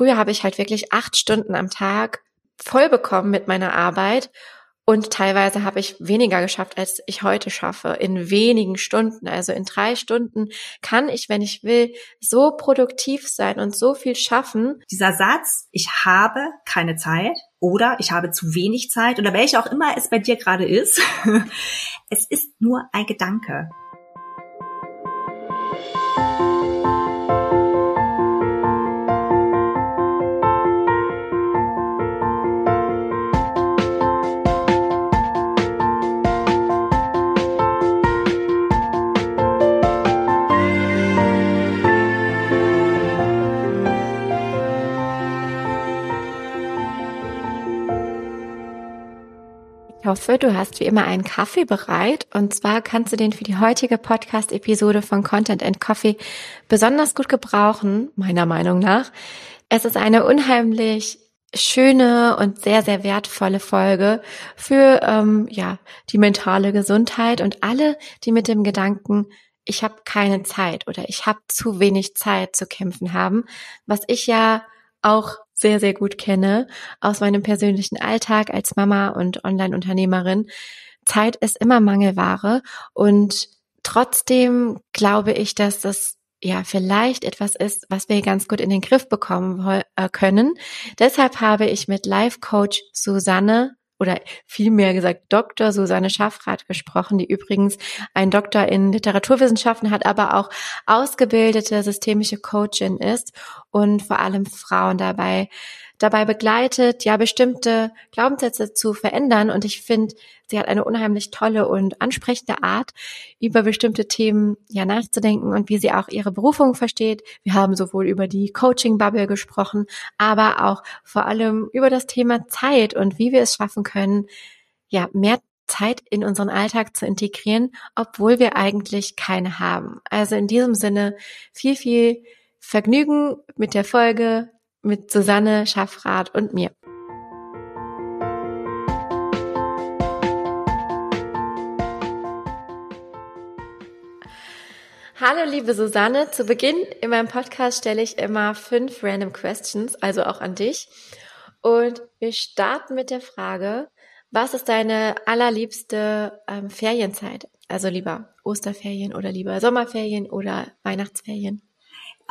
früher habe ich halt wirklich acht Stunden am Tag voll bekommen mit meiner Arbeit und teilweise habe ich weniger geschafft, als ich heute schaffe, in wenigen Stunden. Also in drei Stunden kann ich, wenn ich will, so produktiv sein und so viel schaffen. Dieser Satz, ich habe keine Zeit oder ich habe zu wenig Zeit oder welche auch immer es bei dir gerade ist, es ist nur ein Gedanke. Hoffe, du hast wie immer einen Kaffee bereit. Und zwar kannst du den für die heutige Podcast-Episode von Content and Coffee besonders gut gebrauchen, meiner Meinung nach. Es ist eine unheimlich schöne und sehr, sehr wertvolle Folge für ähm, ja die mentale Gesundheit und alle, die mit dem Gedanken, ich habe keine Zeit oder ich habe zu wenig Zeit zu kämpfen haben, was ich ja auch sehr, sehr gut kenne aus meinem persönlichen Alltag als Mama und Online-Unternehmerin. Zeit ist immer Mangelware und trotzdem glaube ich, dass das ja vielleicht etwas ist, was wir ganz gut in den Griff bekommen äh, können. Deshalb habe ich mit Life Coach Susanne oder vielmehr gesagt Dr. Susanne Schaffrath gesprochen, die übrigens ein Doktor in Literaturwissenschaften hat, aber auch ausgebildete systemische Coachin ist und vor allem Frauen dabei dabei begleitet, ja, bestimmte Glaubenssätze zu verändern. Und ich finde, sie hat eine unheimlich tolle und ansprechende Art, über bestimmte Themen ja nachzudenken und wie sie auch ihre Berufung versteht. Wir haben sowohl über die Coaching-Bubble gesprochen, aber auch vor allem über das Thema Zeit und wie wir es schaffen können, ja, mehr Zeit in unseren Alltag zu integrieren, obwohl wir eigentlich keine haben. Also in diesem Sinne viel, viel Vergnügen mit der Folge mit Susanne Schaffrath und mir. Hallo liebe Susanne, zu Beginn in meinem Podcast stelle ich immer fünf random questions, also auch an dich. Und wir starten mit der Frage, was ist deine allerliebste ähm, Ferienzeit? Also lieber Osterferien oder lieber Sommerferien oder Weihnachtsferien?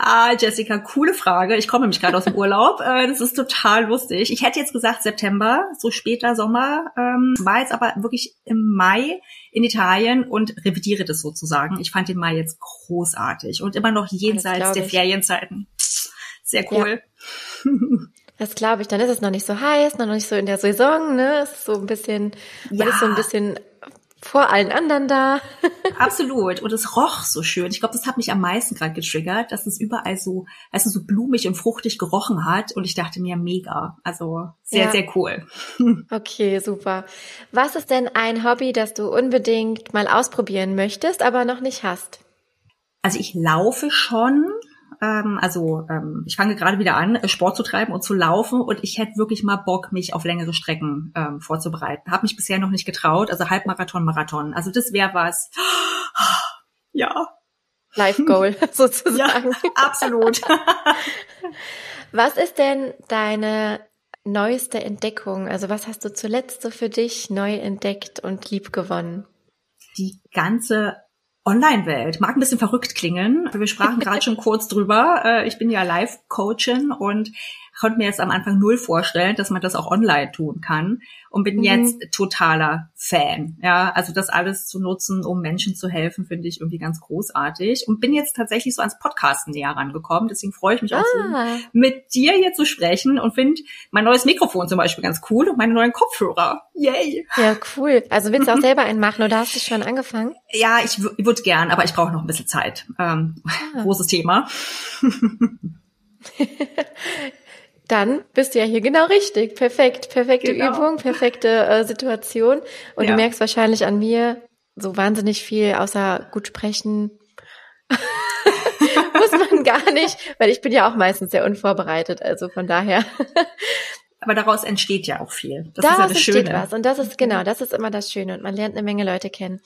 Ah, Jessica, coole Frage. Ich komme nämlich gerade aus dem Urlaub. Äh, das ist total lustig. Ich hätte jetzt gesagt September, so später Sommer. Ähm, war jetzt aber wirklich im Mai in Italien und revidiere das sozusagen. Ich fand den Mai jetzt großartig und immer noch jenseits der Ferienzeiten. Sehr cool. Ja. Das glaube ich. Dann ist es noch nicht so heiß, noch nicht so in der Saison, ne? Es ist so ein bisschen, man ja. ist so ein bisschen vor allen anderen da. Absolut. Und es roch so schön. Ich glaube, das hat mich am meisten gerade getriggert, dass es überall so, also so blumig und fruchtig gerochen hat. Und ich dachte mir, mega. Also sehr, ja. sehr cool. Okay, super. Was ist denn ein Hobby, das du unbedingt mal ausprobieren möchtest, aber noch nicht hast? Also ich laufe schon, ähm, also ähm, ich fange gerade wieder an, Sport zu treiben und zu laufen und ich hätte wirklich mal Bock, mich auf längere Strecken ähm, vorzubereiten. Habe mich bisher noch nicht getraut, also Halbmarathon, Marathon. Also das wäre was. Ja. Life Goal sozusagen. Ja, absolut. was ist denn deine neueste Entdeckung? Also was hast du zuletzt so für dich neu entdeckt und lieb gewonnen? Die ganze Online-Welt. Mag ein bisschen verrückt klingen. Wir sprachen gerade schon kurz drüber. Äh, ich bin ja Live-Coachin und konnte mir jetzt am Anfang null vorstellen, dass man das auch online tun kann und bin mhm. jetzt totaler Fan. Ja, also das alles zu nutzen, um Menschen zu helfen, finde ich irgendwie ganz großartig und bin jetzt tatsächlich so ans Podcasten näher rangekommen. Deswegen freue ich mich ah. auch so, mit dir hier zu sprechen und finde mein neues Mikrofon zum Beispiel ganz cool und meine neuen Kopfhörer. Yay! Ja, cool. Also willst du auch selber einen machen oder hast du schon angefangen? Ja, ich, ich würde gern, aber ich brauche noch ein bisschen Zeit. Ähm, ah. Großes Thema. dann bist du ja hier genau richtig. Perfekt, perfekte genau. Übung, perfekte äh, Situation. Und ja. du merkst wahrscheinlich an mir so wahnsinnig viel, außer gut sprechen. Muss man gar nicht, weil ich bin ja auch meistens sehr unvorbereitet. Also von daher. Aber daraus entsteht ja auch viel. Das daraus ist ja das entsteht Schöne. was. Und das ist genau, das ist immer das Schöne. Und man lernt eine Menge Leute kennen.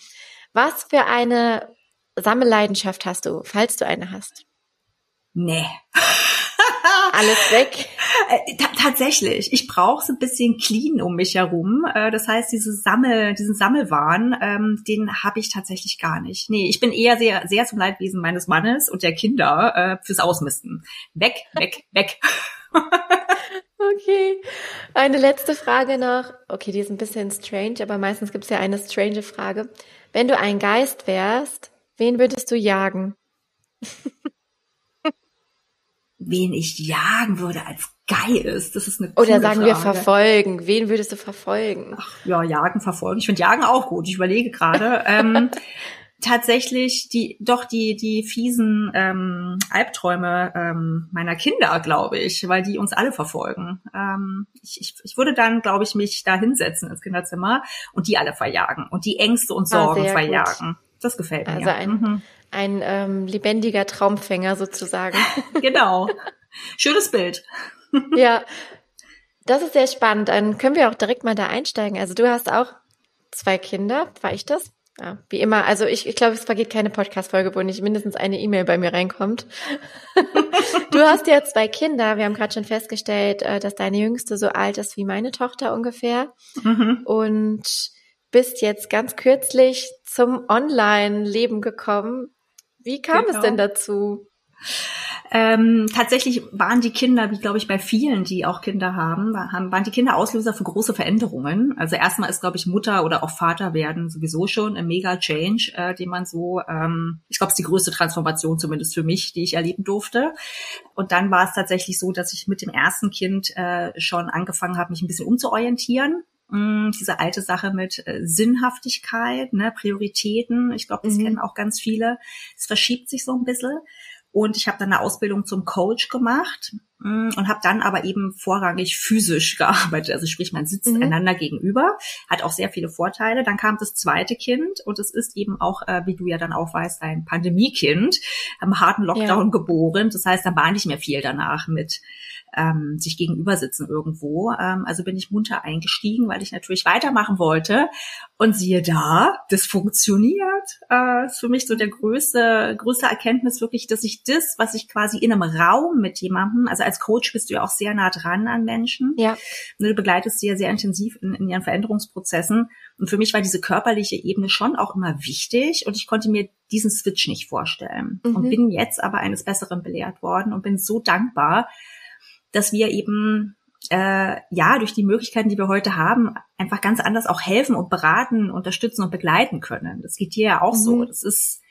Was für eine Sammelleidenschaft hast du, falls du eine hast? Nee. Alles weg. Äh, tatsächlich. Ich brauche so ein bisschen clean um mich herum. Äh, das heißt, diese Sammel, diesen Sammelwahn, ähm, den habe ich tatsächlich gar nicht. Nee, ich bin eher sehr, sehr zum Leidwesen meines Mannes und der Kinder äh, fürs Ausmisten. Weg, weg, weg. Okay. Eine letzte Frage noch. Okay, die ist ein bisschen strange, aber meistens gibt es ja eine strange Frage. Wenn du ein Geist wärst, wen würdest du jagen? wen ich jagen würde als Geist, das ist eine Oder sagen Frage. wir verfolgen. Wen würdest du verfolgen? Ach, ja, jagen, verfolgen. Ich finde jagen auch gut. Ich überlege gerade. ähm, tatsächlich die doch die die fiesen ähm, Albträume ähm, meiner Kinder, glaube ich, weil die uns alle verfolgen. Ähm, ich, ich, ich würde dann, glaube ich, mich da hinsetzen ins Kinderzimmer und die alle verjagen und die Ängste und ah, Sorgen ah, verjagen. Gut. Das gefällt mir. Also ein, mhm. ein ähm, lebendiger Traumfänger sozusagen. genau. Schönes Bild. ja, das ist sehr spannend. Dann können wir auch direkt mal da einsteigen. Also du hast auch zwei Kinder, war ich das? Ja, wie immer. Also ich, ich glaube, es vergeht keine Podcast-Folge, wo nicht mindestens eine E-Mail bei mir reinkommt. du hast ja zwei Kinder. Wir haben gerade schon festgestellt, äh, dass deine Jüngste so alt ist wie meine Tochter ungefähr. Mhm. Und bist jetzt ganz kürzlich zum Online-Leben gekommen. Wie kam genau. es denn dazu? Ähm, tatsächlich waren die Kinder, wie glaube ich bei vielen, die auch Kinder haben, waren die Kinder Auslöser für große Veränderungen. Also erstmal ist, glaube ich, Mutter oder auch Vater werden sowieso schon ein mega Change, äh, den man so, ähm, ich glaube, es ist die größte Transformation zumindest für mich, die ich erleben durfte. Und dann war es tatsächlich so, dass ich mit dem ersten Kind äh, schon angefangen habe, mich ein bisschen umzuorientieren mm, diese alte Sache mit äh, Sinnhaftigkeit, ne, Prioritäten. Ich glaube, das mhm. kennen auch ganz viele. Es verschiebt sich so ein bisschen. Und ich habe dann eine Ausbildung zum Coach gemacht mm, und habe dann aber eben vorrangig physisch gearbeitet. Also sprich, man sitzt mhm. einander gegenüber, hat auch sehr viele Vorteile. Dann kam das zweite Kind und es ist eben auch, äh, wie du ja dann auch weißt, ein Pandemiekind, am harten Lockdown ja. geboren. Das heißt, da war nicht mehr viel danach mit ähm, sich gegenüber sitzen irgendwo. Ähm, also bin ich munter eingestiegen, weil ich natürlich weitermachen wollte. Und siehe da, das funktioniert. Äh, ist für mich so der größte, größte Erkenntnis wirklich, dass ich das, was ich quasi in einem Raum mit jemandem, also als Coach bist du ja auch sehr nah dran an Menschen. Ja. Du begleitest sie ja sehr intensiv in, in ihren Veränderungsprozessen. Und für mich war diese körperliche Ebene schon auch immer wichtig und ich konnte mir diesen Switch nicht vorstellen. Mhm. Und bin jetzt aber eines Besseren belehrt worden und bin so dankbar, dass wir eben äh, ja durch die Möglichkeiten, die wir heute haben, einfach ganz anders auch helfen und beraten, unterstützen und begleiten können. Das geht dir ja auch mhm. so. Das ist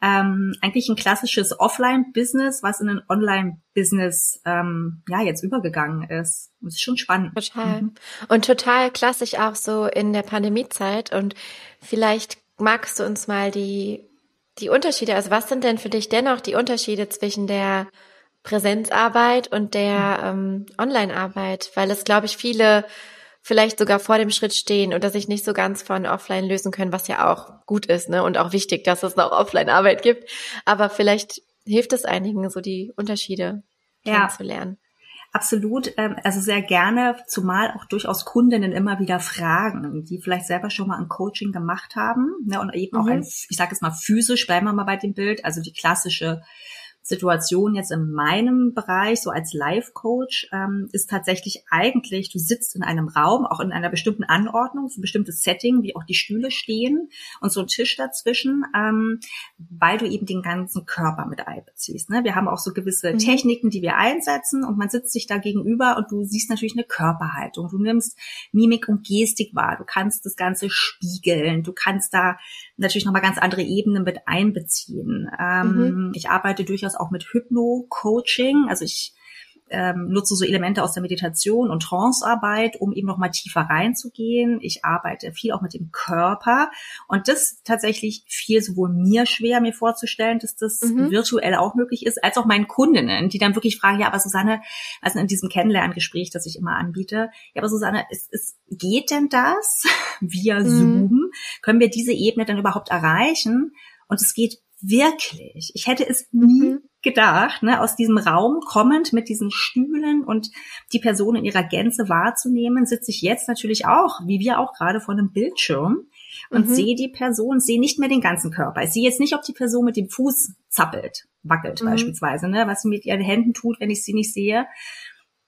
ähm, eigentlich ein klassisches Offline-Business, was in ein Online-Business ähm, ja jetzt übergegangen ist. Das ist schon spannend. Total. Mhm. Und total klassisch auch so in der Pandemiezeit. Und vielleicht magst du uns mal die die Unterschiede, also was sind denn für dich dennoch die Unterschiede zwischen der Präsenzarbeit und der ähm, Online-Arbeit, weil es, glaube ich, viele vielleicht sogar vor dem Schritt stehen oder sich nicht so ganz von Offline lösen können, was ja auch gut ist, ne? Und auch wichtig, dass es noch Offline-Arbeit gibt. Aber vielleicht hilft es einigen, so die Unterschiede ja. kennenzulernen. Absolut, ähm, also sehr gerne, zumal auch durchaus Kundinnen immer wieder fragen, die vielleicht selber schon mal ein Coaching gemacht haben ne, und eben mhm. auch ein, ich sage es mal physisch, bleiben wir mal bei dem Bild, also die klassische Situation jetzt in meinem Bereich, so als Life-Coach, ähm, ist tatsächlich eigentlich, du sitzt in einem Raum, auch in einer bestimmten Anordnung, so ein bestimmtes Setting, wie auch die Stühle stehen und so ein Tisch dazwischen, ähm, weil du eben den ganzen Körper mit einbeziehst. Ne? Wir haben auch so gewisse mhm. Techniken, die wir einsetzen und man sitzt sich da gegenüber und du siehst natürlich eine Körperhaltung. Du nimmst Mimik und Gestik wahr. Du kannst das Ganze spiegeln. Du kannst da natürlich nochmal ganz andere Ebenen mit einbeziehen. Ähm, mhm. Ich arbeite durchaus auch mit Hypno-Coaching. Also ich ähm, nutze so Elemente aus der Meditation und Trancearbeit, um eben noch mal tiefer reinzugehen. Ich arbeite viel auch mit dem Körper und das tatsächlich fiel sowohl mir schwer, mir vorzustellen, dass das mhm. virtuell auch möglich ist, als auch meinen Kundinnen, die dann wirklich fragen, ja, aber Susanne, also in diesem Kennenlerngespräch, das ich immer anbiete, ja, aber Susanne, ist, ist, geht denn das via mhm. Zoom? Können wir diese Ebene dann überhaupt erreichen? Und es geht wirklich. Ich hätte es nie mhm. Gedacht, ne, aus diesem Raum kommend mit diesen Stühlen und die Person in ihrer Gänze wahrzunehmen, sitze ich jetzt natürlich auch, wie wir auch gerade vor einem Bildschirm. und mhm. sehe die Person, sehe nicht mehr den ganzen Körper. Ich sehe jetzt nicht, ob die Person mit dem Fuß zappelt, wackelt mhm. beispielsweise, ne, was sie mit ihren Händen tut, wenn ich sie nicht sehe.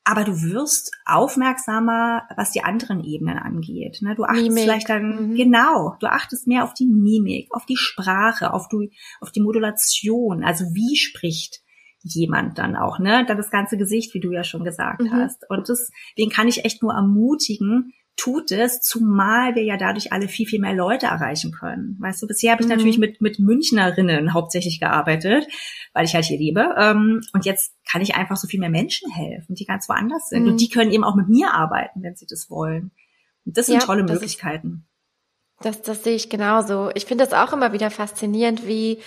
Aber du wirst aufmerksamer, was die anderen Ebenen angeht. Ne? Du achtest Mimik. vielleicht dann, mhm. genau, du achtest mehr auf die Mimik, auf die Sprache, auf die, auf die Modulation. Also wie spricht jemand dann auch, ne? Dann das ganze Gesicht, wie du ja schon gesagt mhm. hast. Und das, den kann ich echt nur ermutigen, tut es, zumal wir ja dadurch alle viel, viel mehr Leute erreichen können. Weißt du, bisher habe ich mhm. natürlich mit, mit Münchnerinnen hauptsächlich gearbeitet, weil ich halt hier lebe. Ähm, und jetzt kann ich einfach so viel mehr Menschen helfen, die ganz woanders sind. Mhm. Und die können eben auch mit mir arbeiten, wenn sie das wollen. Und das sind ja, tolle Möglichkeiten. Ist, das, das sehe ich genauso. Ich finde das auch immer wieder faszinierend, wie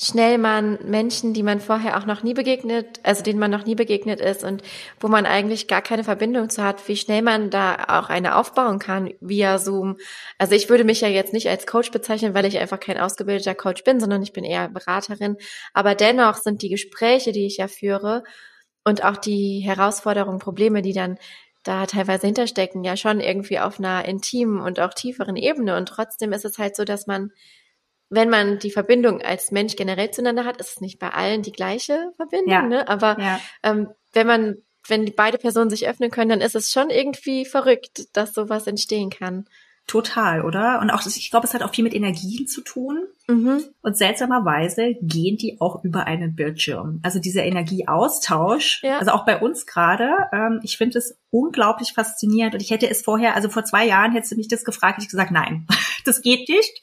schnell man Menschen, die man vorher auch noch nie begegnet, also denen man noch nie begegnet ist und wo man eigentlich gar keine Verbindung zu hat, wie schnell man da auch eine aufbauen kann via Zoom. Also ich würde mich ja jetzt nicht als Coach bezeichnen, weil ich einfach kein ausgebildeter Coach bin, sondern ich bin eher Beraterin. Aber dennoch sind die Gespräche, die ich ja führe und auch die Herausforderungen, Probleme, die dann da teilweise hinterstecken, ja schon irgendwie auf einer intimen und auch tieferen Ebene. Und trotzdem ist es halt so, dass man wenn man die Verbindung als Mensch generell zueinander hat, ist es nicht bei allen die gleiche Verbindung, ja. ne? Aber ja. ähm, wenn man, wenn die beide Personen sich öffnen können, dann ist es schon irgendwie verrückt, dass sowas entstehen kann. Total, oder? Und auch, ich glaube, es hat auch viel mit Energien zu tun. Mhm. Und seltsamerweise gehen die auch über einen Bildschirm. Also dieser Energieaustausch, ja. also auch bei uns gerade, ähm, ich finde es unglaublich faszinierend. Und ich hätte es vorher, also vor zwei Jahren hättest du mich das gefragt, ich gesagt, nein, das geht nicht.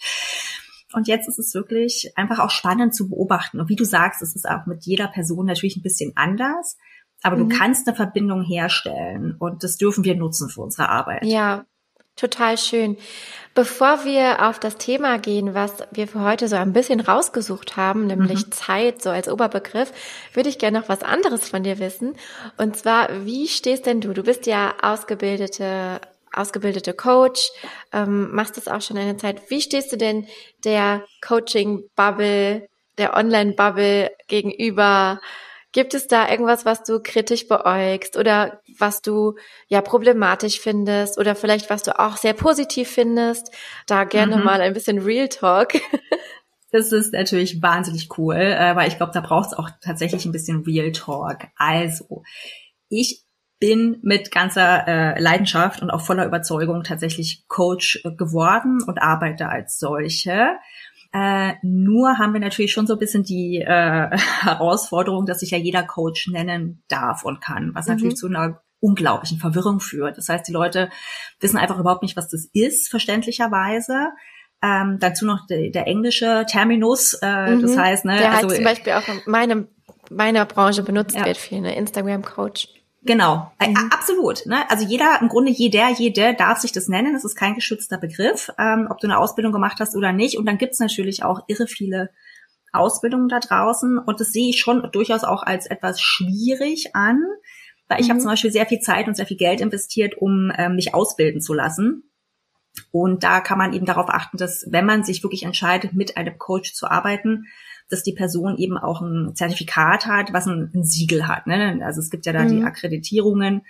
Und jetzt ist es wirklich einfach auch spannend zu beobachten. Und wie du sagst, es ist auch mit jeder Person natürlich ein bisschen anders. Aber mhm. du kannst eine Verbindung herstellen und das dürfen wir nutzen für unsere Arbeit. Ja, total schön. Bevor wir auf das Thema gehen, was wir für heute so ein bisschen rausgesucht haben, nämlich mhm. Zeit so als Oberbegriff, würde ich gerne noch was anderes von dir wissen. Und zwar, wie stehst denn du? Du bist ja ausgebildete ausgebildete Coach, ähm, machst das auch schon eine Zeit. Wie stehst du denn der Coaching-Bubble, der Online-Bubble gegenüber? Gibt es da irgendwas, was du kritisch beäugst oder was du ja problematisch findest oder vielleicht was du auch sehr positiv findest? Da gerne mhm. mal ein bisschen Real Talk. Das ist natürlich wahnsinnig cool, äh, weil ich glaube, da braucht es auch tatsächlich ein bisschen Real Talk. Also, ich bin mit ganzer äh, Leidenschaft und auch voller Überzeugung tatsächlich Coach äh, geworden und arbeite als solche. Äh, nur haben wir natürlich schon so ein bisschen die äh, Herausforderung, dass sich ja jeder Coach nennen darf und kann, was mhm. natürlich zu einer unglaublichen Verwirrung führt. Das heißt, die Leute wissen einfach überhaupt nicht, was das ist, verständlicherweise. Ähm, dazu noch de, der englische Terminus, äh, mhm. das heißt, ne, der halt also, halt zum Beispiel auch in meinem, meiner Branche benutzt ja. wird viel, ne, Instagram-Coach. Genau, mhm. absolut. Ne? Also jeder, im Grunde jeder, jede darf sich das nennen. Das ist kein geschützter Begriff, ähm, ob du eine Ausbildung gemacht hast oder nicht. Und dann gibt's natürlich auch irre viele Ausbildungen da draußen. Und das sehe ich schon durchaus auch als etwas schwierig an, weil ich mhm. habe zum Beispiel sehr viel Zeit und sehr viel Geld investiert, um ähm, mich ausbilden zu lassen. Und da kann man eben darauf achten, dass wenn man sich wirklich entscheidet, mit einem Coach zu arbeiten, dass die Person eben auch ein Zertifikat hat, was ein, ein Siegel hat. Ne? Also es gibt ja da mhm. die Akkreditierungen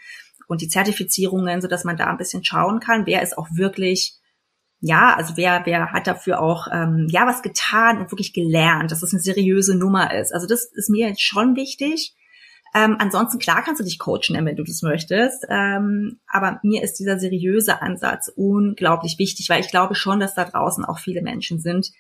und die Zertifizierungen, so dass man da ein bisschen schauen kann, wer ist auch wirklich ja, also wer, wer hat dafür auch ähm, ja was getan und wirklich gelernt, dass es eine seriöse Nummer ist. Also das ist mir jetzt schon wichtig. Ähm, ansonsten klar kannst du dich coachen, wenn du das möchtest. Ähm, aber mir ist dieser seriöse Ansatz unglaublich wichtig, weil ich glaube schon, dass da draußen auch viele Menschen sind,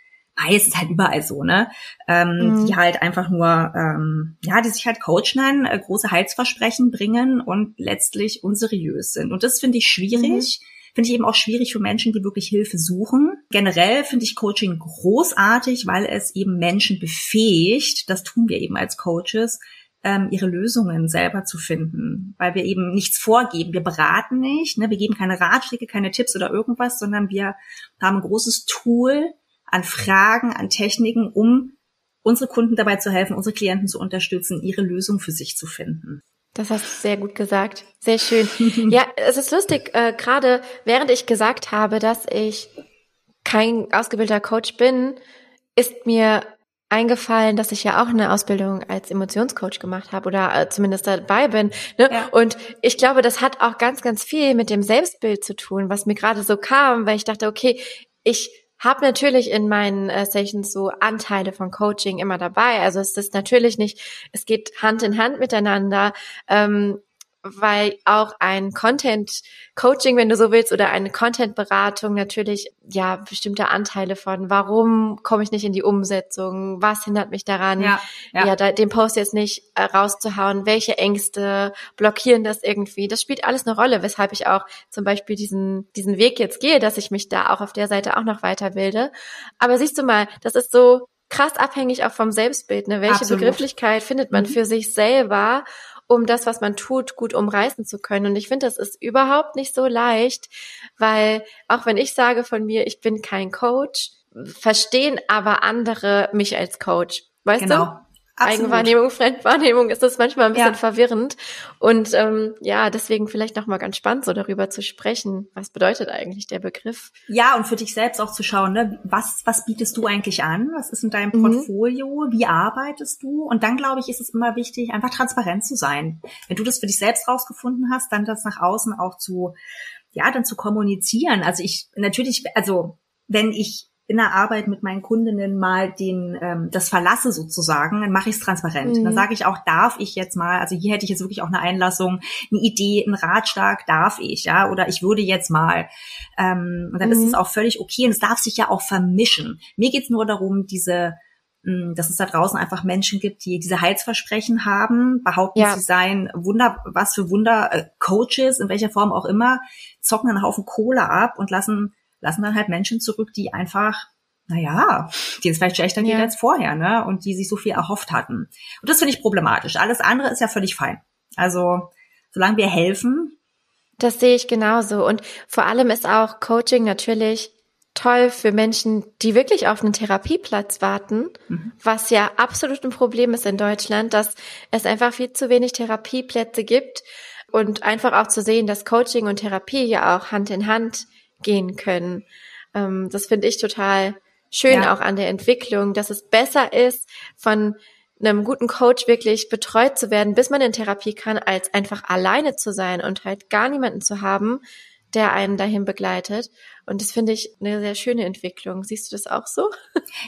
ist halt überall so, ne? Ähm, mhm. Die halt einfach nur, ähm, ja, die sich halt Coach nennen, äh, große Heilsversprechen bringen und letztlich unseriös sind. Und das finde ich schwierig. Mhm. Finde ich eben auch schwierig für Menschen, die wirklich Hilfe suchen. Generell finde ich Coaching großartig, weil es eben Menschen befähigt, das tun wir eben als Coaches, ähm, ihre Lösungen selber zu finden, weil wir eben nichts vorgeben. Wir beraten nicht, ne? wir geben keine Ratschläge, keine Tipps oder irgendwas, sondern wir haben ein großes Tool, an Fragen, an Techniken, um unsere Kunden dabei zu helfen, unsere Klienten zu unterstützen, ihre Lösung für sich zu finden. Das hast du sehr gut gesagt. Sehr schön. ja, es ist lustig, äh, gerade während ich gesagt habe, dass ich kein ausgebildeter Coach bin, ist mir eingefallen, dass ich ja auch eine Ausbildung als Emotionscoach gemacht habe oder äh, zumindest dabei bin. Ne? Ja. Und ich glaube, das hat auch ganz, ganz viel mit dem Selbstbild zu tun, was mir gerade so kam, weil ich dachte, okay, ich habe natürlich in meinen äh, Sessions so Anteile von Coaching immer dabei. Also es ist natürlich nicht, es geht Hand in Hand miteinander. Ähm, weil auch ein Content Coaching, wenn du so willst, oder eine Content Beratung natürlich ja bestimmte Anteile von, warum komme ich nicht in die Umsetzung, was hindert mich daran, ja, ja. ja da, den Post jetzt nicht äh, rauszuhauen, welche Ängste blockieren das irgendwie, das spielt alles eine Rolle, weshalb ich auch zum Beispiel diesen diesen Weg jetzt gehe, dass ich mich da auch auf der Seite auch noch weiterbilde. Aber siehst du mal, das ist so krass abhängig auch vom Selbstbild, ne? Welche Absolut. Begrifflichkeit findet man mhm. für sich selber um das, was man tut, gut umreißen zu können. Und ich finde, das ist überhaupt nicht so leicht, weil auch wenn ich sage von mir, ich bin kein Coach, verstehen aber andere mich als Coach. Weißt genau. du? Absolut. Eigenwahrnehmung, Fremdwahrnehmung ist das manchmal ein bisschen ja. verwirrend. Und ähm, ja, deswegen vielleicht nochmal ganz spannend, so darüber zu sprechen. Was bedeutet eigentlich der Begriff? Ja, und für dich selbst auch zu schauen, ne? was, was bietest du eigentlich an? Was ist in deinem mhm. Portfolio? Wie arbeitest du? Und dann, glaube ich, ist es immer wichtig, einfach transparent zu sein. Wenn du das für dich selbst rausgefunden hast, dann das nach außen auch zu, ja, dann zu kommunizieren. Also ich, natürlich, also wenn ich in der Arbeit mit meinen Kundinnen mal den ähm, das verlasse sozusagen, dann mache ich es transparent. Mhm. Dann sage ich auch, darf ich jetzt mal, also hier hätte ich jetzt wirklich auch eine Einlassung, eine Idee, einen Ratschlag, darf ich, ja, oder ich würde jetzt mal. Ähm, und dann mhm. ist es auch völlig okay und es darf sich ja auch vermischen. Mir geht's nur darum, diese hm, dass es da draußen einfach Menschen gibt, die diese Heilsversprechen haben, behaupten, ja. sie seien Wunder, was für Wunder äh, Coaches, in welcher Form auch immer, zocken einen Haufen Kohle ab und lassen lassen dann halt Menschen zurück, die einfach, naja, die es vielleicht schlechter ja. geht als vorher, ne? Und die sich so viel erhofft hatten. Und das finde ich problematisch. Alles andere ist ja völlig fein. Also, solange wir helfen. Das sehe ich genauso. Und vor allem ist auch Coaching natürlich toll für Menschen, die wirklich auf einen Therapieplatz warten, mhm. was ja absolut ein Problem ist in Deutschland, dass es einfach viel zu wenig Therapieplätze gibt und einfach auch zu sehen, dass Coaching und Therapie ja auch Hand in Hand gehen können. Ähm, das finde ich total schön ja. auch an der Entwicklung, dass es besser ist, von einem guten Coach wirklich betreut zu werden, bis man in Therapie kann, als einfach alleine zu sein und halt gar niemanden zu haben, der einen dahin begleitet. Und das finde ich eine sehr schöne Entwicklung. Siehst du das auch so?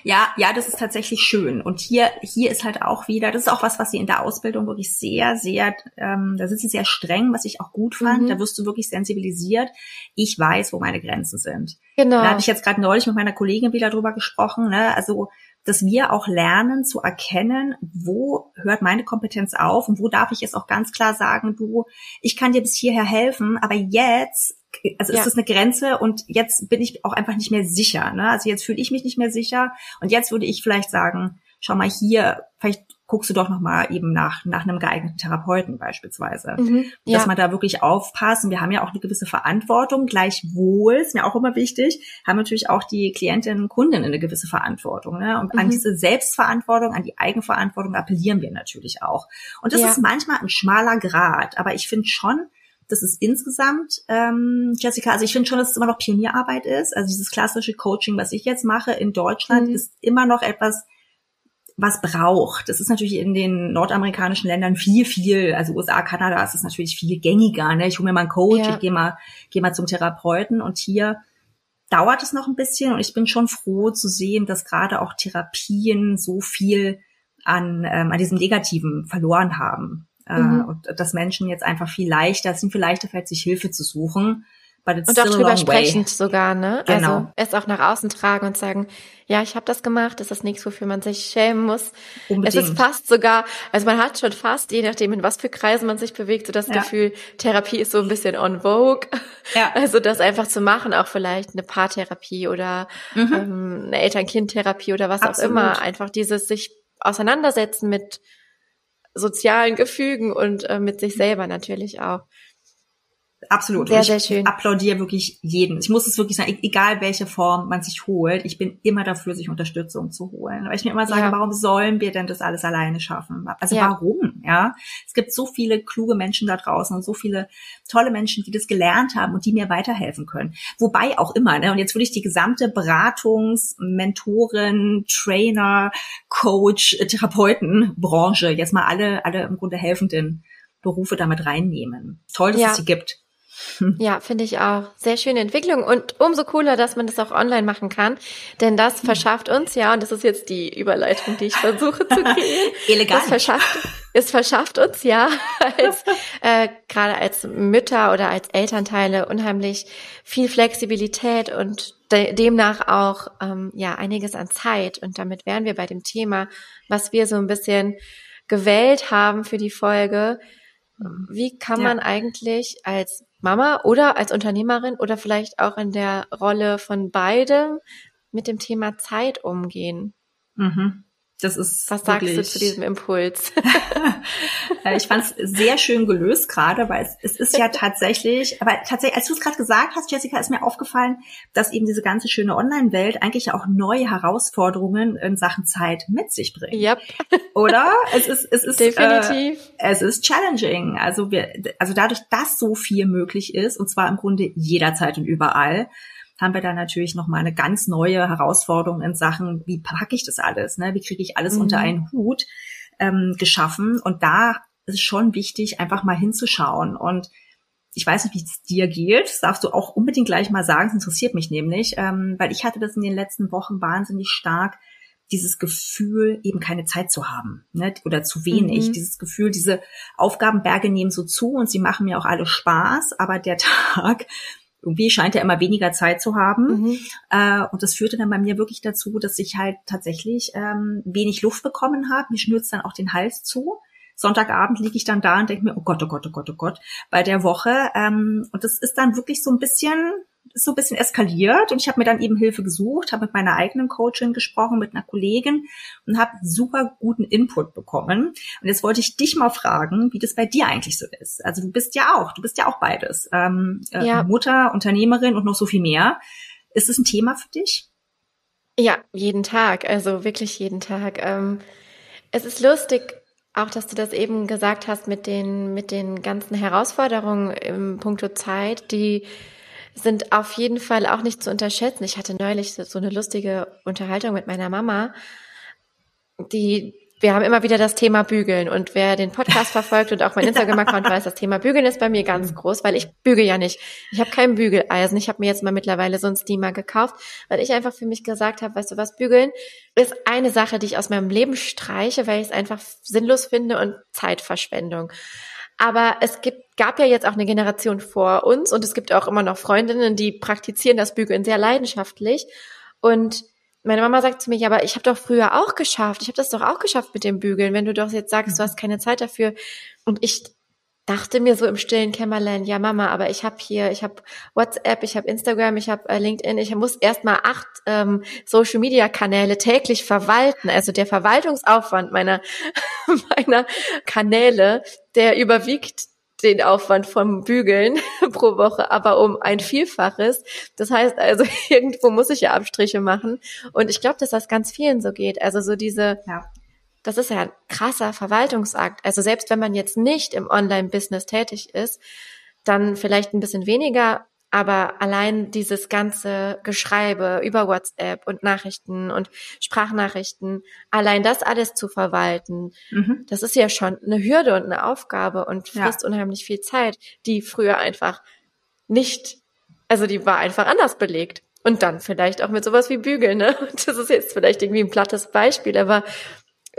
Ja, ja, das ist tatsächlich schön. Und hier, hier ist halt auch wieder, das ist auch was, was sie in der Ausbildung wirklich sehr, sehr, ähm, da sind sie sehr streng, was ich auch gut fand. Mhm. Da wirst du wirklich sensibilisiert. Ich weiß, wo meine Grenzen sind. Genau. Da habe ich jetzt gerade neulich mit meiner Kollegin wieder drüber gesprochen. Ne? Also dass wir auch lernen zu erkennen, wo hört meine Kompetenz auf und wo darf ich jetzt auch ganz klar sagen, du, ich kann dir bis hierher helfen, aber jetzt also ja. ist das eine Grenze und jetzt bin ich auch einfach nicht mehr sicher. Ne? Also jetzt fühle ich mich nicht mehr sicher und jetzt würde ich vielleicht sagen, schau mal hier, vielleicht guckst du doch noch mal eben nach nach einem geeigneten Therapeuten beispielsweise, mhm, ja. dass man da wirklich aufpassen. Wir haben ja auch eine gewisse Verantwortung. Gleichwohl ist mir auch immer wichtig, haben natürlich auch die Klientinnen und Kunden eine gewisse Verantwortung. Ne? Und mhm. an diese Selbstverantwortung, an die Eigenverantwortung appellieren wir natürlich auch. Und das ja. ist manchmal ein schmaler Grad, aber ich finde schon, das ist insgesamt, ähm, Jessica, also ich finde schon, dass es immer noch Pionierarbeit ist. Also dieses klassische Coaching, was ich jetzt mache in Deutschland, mhm. ist immer noch etwas, was braucht. Das ist natürlich in den nordamerikanischen Ländern viel, viel, also USA, Kanada ist es natürlich viel gängiger. Ne? Ich hole mir mal einen Coach, ja. ich gehe mal, geh mal zum Therapeuten und hier dauert es noch ein bisschen und ich bin schon froh zu sehen, dass gerade auch Therapien so viel an, ähm, an diesem Negativen verloren haben. Äh, mhm. und dass Menschen jetzt einfach viel leichter, es sind viel leichter fällt, sich Hilfe zu suchen. und auch drüber sprechen sogar, ne? Genau. Also es auch nach außen tragen und sagen, ja, ich habe das gemacht, das ist nichts, wofür man sich schämen muss. Unbedingt. Es ist fast sogar, also man hat schon fast, je nachdem, in was für Kreisen man sich bewegt, so das ja. Gefühl, Therapie ist so ein bisschen on vogue. Ja. Also das einfach zu machen, auch vielleicht eine Paartherapie oder mhm. ähm, eine Eltern-Kind-Therapie oder was Absolut. auch immer. Einfach dieses sich auseinandersetzen mit sozialen Gefügen und äh, mit sich selber natürlich auch. Absolut. Sehr, sehr schön. Ich applaudiere wirklich jeden. Ich muss es wirklich sagen, e-, egal welche Form man sich holt, ich bin immer dafür, sich Unterstützung zu holen. Weil ich mir immer sage, ja. warum sollen wir denn das alles alleine schaffen? Also ja. warum? Ja. Es gibt so viele kluge Menschen da draußen und so viele tolle Menschen, die das gelernt haben und die mir weiterhelfen können. Wobei auch immer, ne? Und jetzt würde ich die gesamte Beratungs-, Mentoren, Trainer, Coach, Therapeutenbranche jetzt mal alle, alle im Grunde helfenden Berufe damit reinnehmen. Toll, dass ja. es sie gibt. Ja, finde ich auch. Sehr schöne Entwicklung und umso cooler, dass man das auch online machen kann. Denn das verschafft uns ja, und das ist jetzt die Überleitung, die ich versuche zu kreieren. Elegant. Das verschafft, es verschafft uns ja als, äh, gerade als Mütter oder als Elternteile unheimlich viel Flexibilität und de demnach auch ähm, ja einiges an Zeit. Und damit wären wir bei dem Thema, was wir so ein bisschen gewählt haben für die Folge. Wie kann man eigentlich als Mama oder als Unternehmerin oder vielleicht auch in der Rolle von beidem mit dem Thema Zeit umgehen? Mhm. Das ist Was sagst du zu diesem Impuls? Äh, ich fand es sehr schön gelöst gerade, weil es, es ist ja tatsächlich, aber tatsächlich, als du es gerade gesagt hast, Jessica, ist mir aufgefallen, dass eben diese ganze schöne Online-Welt eigentlich auch neue Herausforderungen in Sachen Zeit mit sich bringt. Yep. Oder? Es ist, es ist, Definitiv. Äh, es ist challenging. Also wir, also dadurch, dass so viel möglich ist, und zwar im Grunde jederzeit und überall, haben wir da natürlich nochmal eine ganz neue Herausforderung in Sachen, wie packe ich das alles, ne? wie kriege ich alles mhm. unter einen Hut ähm, geschaffen. Und da ist es schon wichtig, einfach mal hinzuschauen. Und ich weiß nicht, wie es dir geht. Das darfst du auch unbedingt gleich mal sagen. Es interessiert mich nämlich, ähm, weil ich hatte das in den letzten Wochen wahnsinnig stark, dieses Gefühl, eben keine Zeit zu haben ne? oder zu wenig. Mhm. Dieses Gefühl, diese Aufgabenberge nehmen so zu und sie machen mir auch alle Spaß, aber der Tag irgendwie scheint er immer weniger Zeit zu haben. Mhm. Äh, und das führte dann bei mir wirklich dazu, dass ich halt tatsächlich ähm, wenig Luft bekommen habe. Mir schnürzt dann auch den Hals zu. Sonntagabend liege ich dann da und denke mir, oh Gott, oh Gott, oh Gott, oh Gott, bei der Woche. Ähm, und das ist dann wirklich so ein bisschen ist so ein bisschen eskaliert und ich habe mir dann eben Hilfe gesucht, habe mit meiner eigenen Coachin gesprochen, mit einer Kollegin und habe super guten Input bekommen. Und jetzt wollte ich dich mal fragen, wie das bei dir eigentlich so ist. Also du bist ja auch, du bist ja auch beides. Ähm, äh, ja. Mutter, Unternehmerin und noch so viel mehr. Ist es ein Thema für dich? Ja, jeden Tag, also wirklich jeden Tag. Ähm, es ist lustig, auch, dass du das eben gesagt hast mit den, mit den ganzen Herausforderungen im Punkto Zeit, die sind auf jeden Fall auch nicht zu unterschätzen. Ich hatte neulich so eine lustige Unterhaltung mit meiner Mama, die wir haben immer wieder das Thema Bügeln und wer den Podcast verfolgt und auch mein Instagram-Account weiß, das Thema Bügeln ist bei mir ganz groß, weil ich bügel ja nicht. Ich habe kein Bügeleisen. Ich habe mir jetzt mal mittlerweile so ein Steamer gekauft, weil ich einfach für mich gesagt habe, weißt du was, Bügeln ist eine Sache, die ich aus meinem Leben streiche, weil ich es einfach sinnlos finde und Zeitverschwendung. Aber es gibt, gab ja jetzt auch eine Generation vor uns und es gibt auch immer noch Freundinnen, die praktizieren das Bügeln sehr leidenschaftlich. Und meine Mama sagt zu mir, ja, aber ich habe doch früher auch geschafft. Ich habe das doch auch geschafft mit dem Bügeln, wenn du doch jetzt sagst, du hast keine Zeit dafür. Und ich dachte mir so im stillen Kämmerlein, ja Mama, aber ich habe hier, ich habe WhatsApp, ich habe Instagram, ich habe äh, LinkedIn, ich muss erstmal acht ähm, Social Media Kanäle täglich verwalten. Also der Verwaltungsaufwand meiner meiner Kanäle, der überwiegt den Aufwand vom Bügeln pro Woche, aber um ein Vielfaches. Das heißt also, irgendwo muss ich ja Abstriche machen. Und ich glaube, dass das ganz vielen so geht. Also so diese ja das ist ja ein krasser Verwaltungsakt. Also selbst wenn man jetzt nicht im Online-Business tätig ist, dann vielleicht ein bisschen weniger, aber allein dieses ganze Geschreibe über WhatsApp und Nachrichten und Sprachnachrichten, allein das alles zu verwalten, mhm. das ist ja schon eine Hürde und eine Aufgabe und frisst ja. unheimlich viel Zeit, die früher einfach nicht, also die war einfach anders belegt. Und dann vielleicht auch mit sowas wie Bügeln, ne? Das ist jetzt vielleicht irgendwie ein plattes Beispiel, aber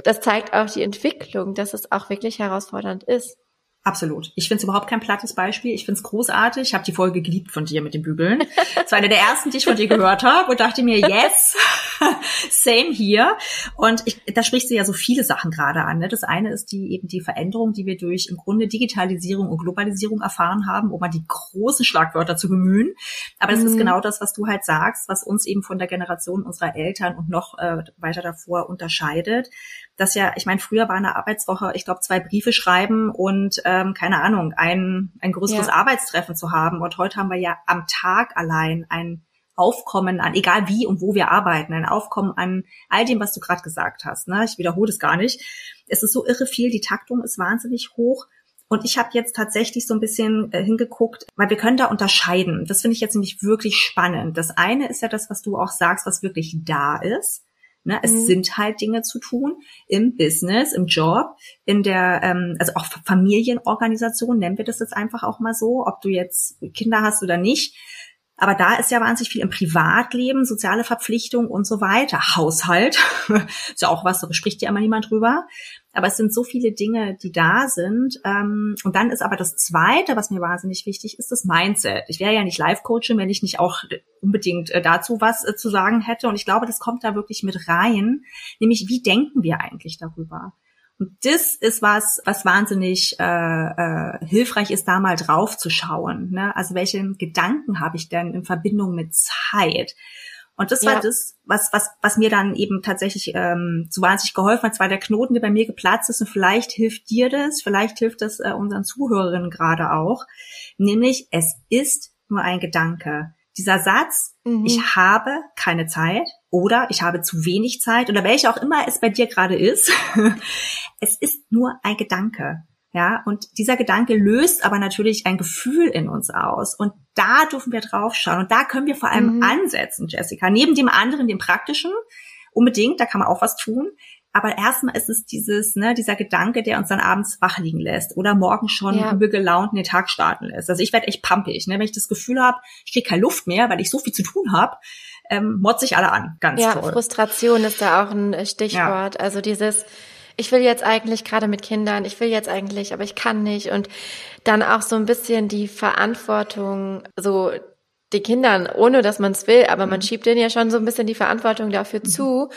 das zeigt auch die Entwicklung, dass es auch wirklich herausfordernd ist. Absolut. Ich finde es überhaupt kein plattes Beispiel. Ich finde es großartig. Ich habe die Folge geliebt von dir mit den Bügeln. Das war eine der ersten, die ich von dir gehört habe und dachte mir, yes, same hier. Und ich, da sprichst du ja so viele Sachen gerade an. Ne? Das eine ist die eben die Veränderung, die wir durch im Grunde Digitalisierung und Globalisierung erfahren haben, um mal die großen Schlagwörter zu bemühen. Aber das mhm. ist genau das, was du halt sagst, was uns eben von der Generation unserer Eltern und noch äh, weiter davor unterscheidet dass ja, ich meine, früher war eine Arbeitswoche, ich glaube, zwei Briefe schreiben und ähm, keine Ahnung, ein, ein größeres ja. Arbeitstreffen zu haben. Und heute haben wir ja am Tag allein ein Aufkommen an, egal wie und wo wir arbeiten, ein Aufkommen an all dem, was du gerade gesagt hast. Ne? Ich wiederhole es gar nicht. Es ist so irre viel, die Taktung ist wahnsinnig hoch. Und ich habe jetzt tatsächlich so ein bisschen äh, hingeguckt, weil wir können da unterscheiden. Das finde ich jetzt nämlich wirklich spannend. Das eine ist ja das, was du auch sagst, was wirklich da ist Ne? Es mhm. sind halt Dinge zu tun im Business, im Job, in der, ähm, also auch Familienorganisation, nennen wir das jetzt einfach auch mal so, ob du jetzt Kinder hast oder nicht. Aber da ist ja wahnsinnig viel im Privatleben, soziale Verpflichtungen und so weiter. Haushalt, ist ja auch was, da spricht ja immer niemand drüber. Aber es sind so viele Dinge, die da sind. Ähm, und dann ist aber das Zweite, was mir wahnsinnig wichtig ist, das Mindset. Ich wäre ja nicht Life-Coachin, wenn ich nicht auch unbedingt äh, dazu was äh, zu sagen hätte. Und ich glaube, das kommt da wirklich mit rein. Nämlich, wie denken wir eigentlich darüber? Und das ist was, was wahnsinnig äh, äh, hilfreich ist, da mal drauf zu schauen. Ne? Also welche Gedanken habe ich denn in Verbindung mit Zeit? Und das ja. war das, was, was, was mir dann eben tatsächlich ähm, so wahnsinnig geholfen hat. Es war der Knoten, der bei mir geplatzt ist und vielleicht hilft dir das, vielleicht hilft das äh, unseren Zuhörerinnen gerade auch. Nämlich, es ist nur ein Gedanke. Dieser Satz, mhm. ich habe keine Zeit oder ich habe zu wenig Zeit oder welche auch immer es bei dir gerade ist, es ist nur ein Gedanke. Ja, und dieser Gedanke löst aber natürlich ein Gefühl in uns aus. Und da dürfen wir drauf schauen. Und da können wir vor allem mhm. ansetzen, Jessica. Neben dem anderen, dem praktischen, unbedingt, da kann man auch was tun. Aber erstmal ist es dieses, ne, dieser Gedanke, der uns dann abends wach liegen lässt oder morgen schon ja. übel gelaunt in den Tag starten lässt. Also ich werde echt pampig, ne? wenn ich das Gefühl habe, ich kriege keine Luft mehr, weil ich so viel zu tun habe, ähm, motze ich alle an. Ganz ja, toll. Frustration ist da auch ein Stichwort. Ja. Also dieses, ich will jetzt eigentlich gerade mit Kindern, ich will jetzt eigentlich, aber ich kann nicht. Und dann auch so ein bisschen die Verantwortung, so die Kindern, ohne dass man es will, aber man mhm. schiebt denen ja schon so ein bisschen die Verantwortung dafür mhm. zu,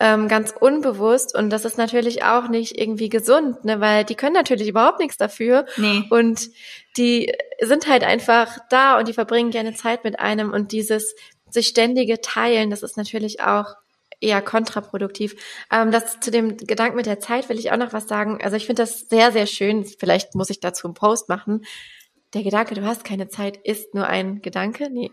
ähm, ganz unbewusst. Und das ist natürlich auch nicht irgendwie gesund, ne, weil die können natürlich überhaupt nichts dafür. Nee. Und die sind halt einfach da und die verbringen gerne Zeit mit einem und dieses sich ständige Teilen, das ist natürlich auch eher kontraproduktiv. Ähm, das zu dem Gedanken mit der Zeit will ich auch noch was sagen. Also ich finde das sehr, sehr schön. Vielleicht muss ich dazu einen Post machen. Der Gedanke, du hast keine Zeit, ist nur ein Gedanke. Nee,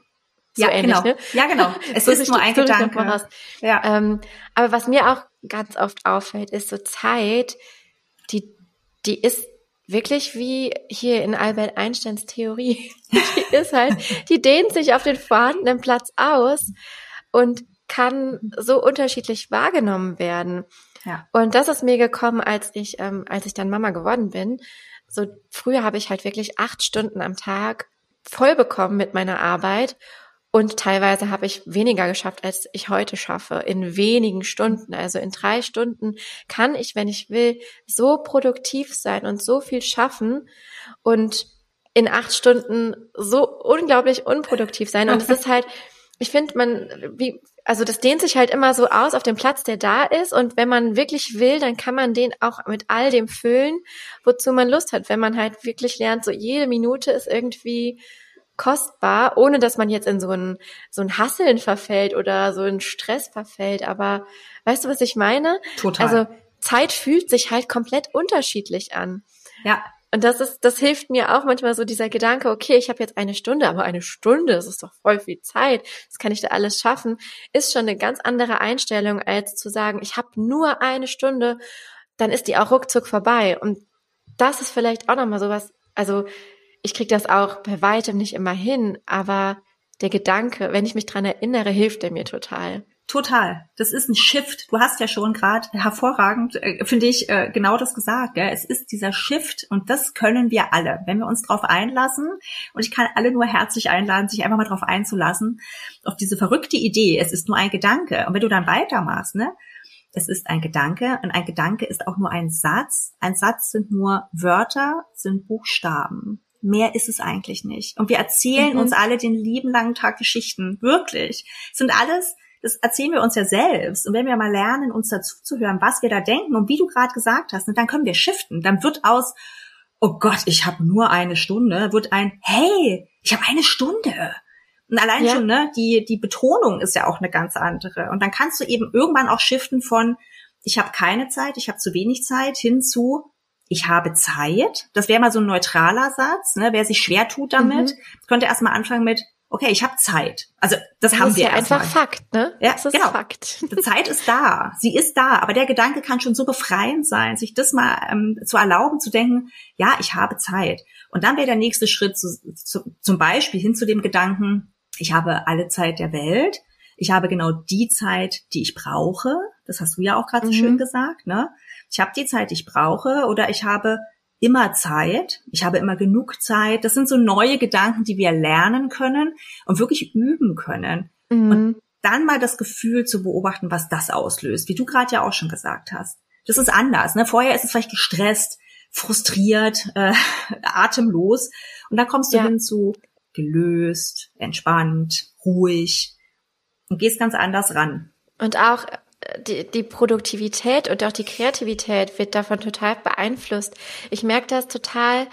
so ja, ähnlich, genau. Ne? Ja, genau. Es so ist nur ein Gedanke. Ja. Ähm, aber was mir auch ganz oft auffällt, ist so Zeit, die, die ist wirklich wie hier in Albert Einsteins Theorie. Die ist halt, die dehnt sich auf den vorhandenen Platz aus und kann so unterschiedlich wahrgenommen werden. Ja. Und das ist mir gekommen, als ich, ähm, als ich dann Mama geworden bin. So früher habe ich halt wirklich acht Stunden am Tag voll bekommen mit meiner Arbeit. Und teilweise habe ich weniger geschafft, als ich heute schaffe, in wenigen Stunden. Also in drei Stunden kann ich, wenn ich will, so produktiv sein und so viel schaffen und in acht Stunden so unglaublich unproduktiv sein. Und es ist halt, ich finde, man, wie, also das dehnt sich halt immer so aus auf dem Platz, der da ist. Und wenn man wirklich will, dann kann man den auch mit all dem füllen, wozu man Lust hat. Wenn man halt wirklich lernt, so jede Minute ist irgendwie kostbar, ohne dass man jetzt in so ein, so ein Hasseln verfällt oder so ein Stress verfällt. Aber weißt du, was ich meine? Total. Also Zeit fühlt sich halt komplett unterschiedlich an. Ja. Und das ist, das hilft mir auch manchmal so dieser Gedanke, okay, ich habe jetzt eine Stunde, aber eine Stunde, das ist doch voll viel Zeit, das kann ich da alles schaffen, ist schon eine ganz andere Einstellung, als zu sagen, ich habe nur eine Stunde, dann ist die auch ruckzuck vorbei. Und das ist vielleicht auch nochmal sowas, also ich krieg das auch bei weitem nicht immer hin, aber der Gedanke, wenn ich mich dran erinnere, hilft er mir total. Total. Das ist ein Shift. Du hast ja schon gerade hervorragend, äh, finde ich, äh, genau das gesagt. Gell? Es ist dieser Shift und das können wir alle, wenn wir uns darauf einlassen. Und ich kann alle nur herzlich einladen, sich einfach mal darauf einzulassen, auf diese verrückte Idee. Es ist nur ein Gedanke. Und wenn du dann weitermachst, ne? Es ist ein Gedanke und ein Gedanke ist auch nur ein Satz. Ein Satz sind nur Wörter, sind Buchstaben. Mehr ist es eigentlich nicht. Und wir erzählen mhm. uns alle den lieben langen Tag Geschichten. Wirklich. Es sind alles das erzählen wir uns ja selbst. Und wenn wir mal lernen, uns dazu zu hören, was wir da denken und wie du gerade gesagt hast, dann können wir shiften. Dann wird aus, oh Gott, ich habe nur eine Stunde, wird ein, hey, ich habe eine Stunde. Und allein ja. schon, ne, die, die Betonung ist ja auch eine ganz andere. Und dann kannst du eben irgendwann auch shiften von, ich habe keine Zeit, ich habe zu wenig Zeit, hin zu, ich habe Zeit. Das wäre mal so ein neutraler Satz. Ne? Wer sich schwer tut damit, mhm. könnte erstmal anfangen mit, okay, ich habe Zeit. Also das, das haben ist wir ja einfach mal. Fakt, ne? Ja, das ist genau. Fakt. Die Zeit ist da, sie ist da, aber der Gedanke kann schon so befreiend sein, sich das mal ähm, zu erlauben, zu denken, ja, ich habe Zeit. Und dann wäre der nächste Schritt zu, zu, zum Beispiel hin zu dem Gedanken, ich habe alle Zeit der Welt, ich habe genau die Zeit, die ich brauche. Das hast du ja auch gerade mhm. so schön gesagt, ne? Ich habe die Zeit, die ich brauche, oder ich habe immer Zeit. Ich habe immer genug Zeit. Das sind so neue Gedanken, die wir lernen können und wirklich üben können. Mhm. Und dann mal das Gefühl zu beobachten, was das auslöst, wie du gerade ja auch schon gesagt hast. Das ist anders. Ne? Vorher ist es vielleicht gestresst, frustriert, äh, atemlos. Und dann kommst du ja. hin zu gelöst, entspannt, ruhig und gehst ganz anders ran. Und auch die, die Produktivität und auch die Kreativität wird davon total beeinflusst. Ich merke das total,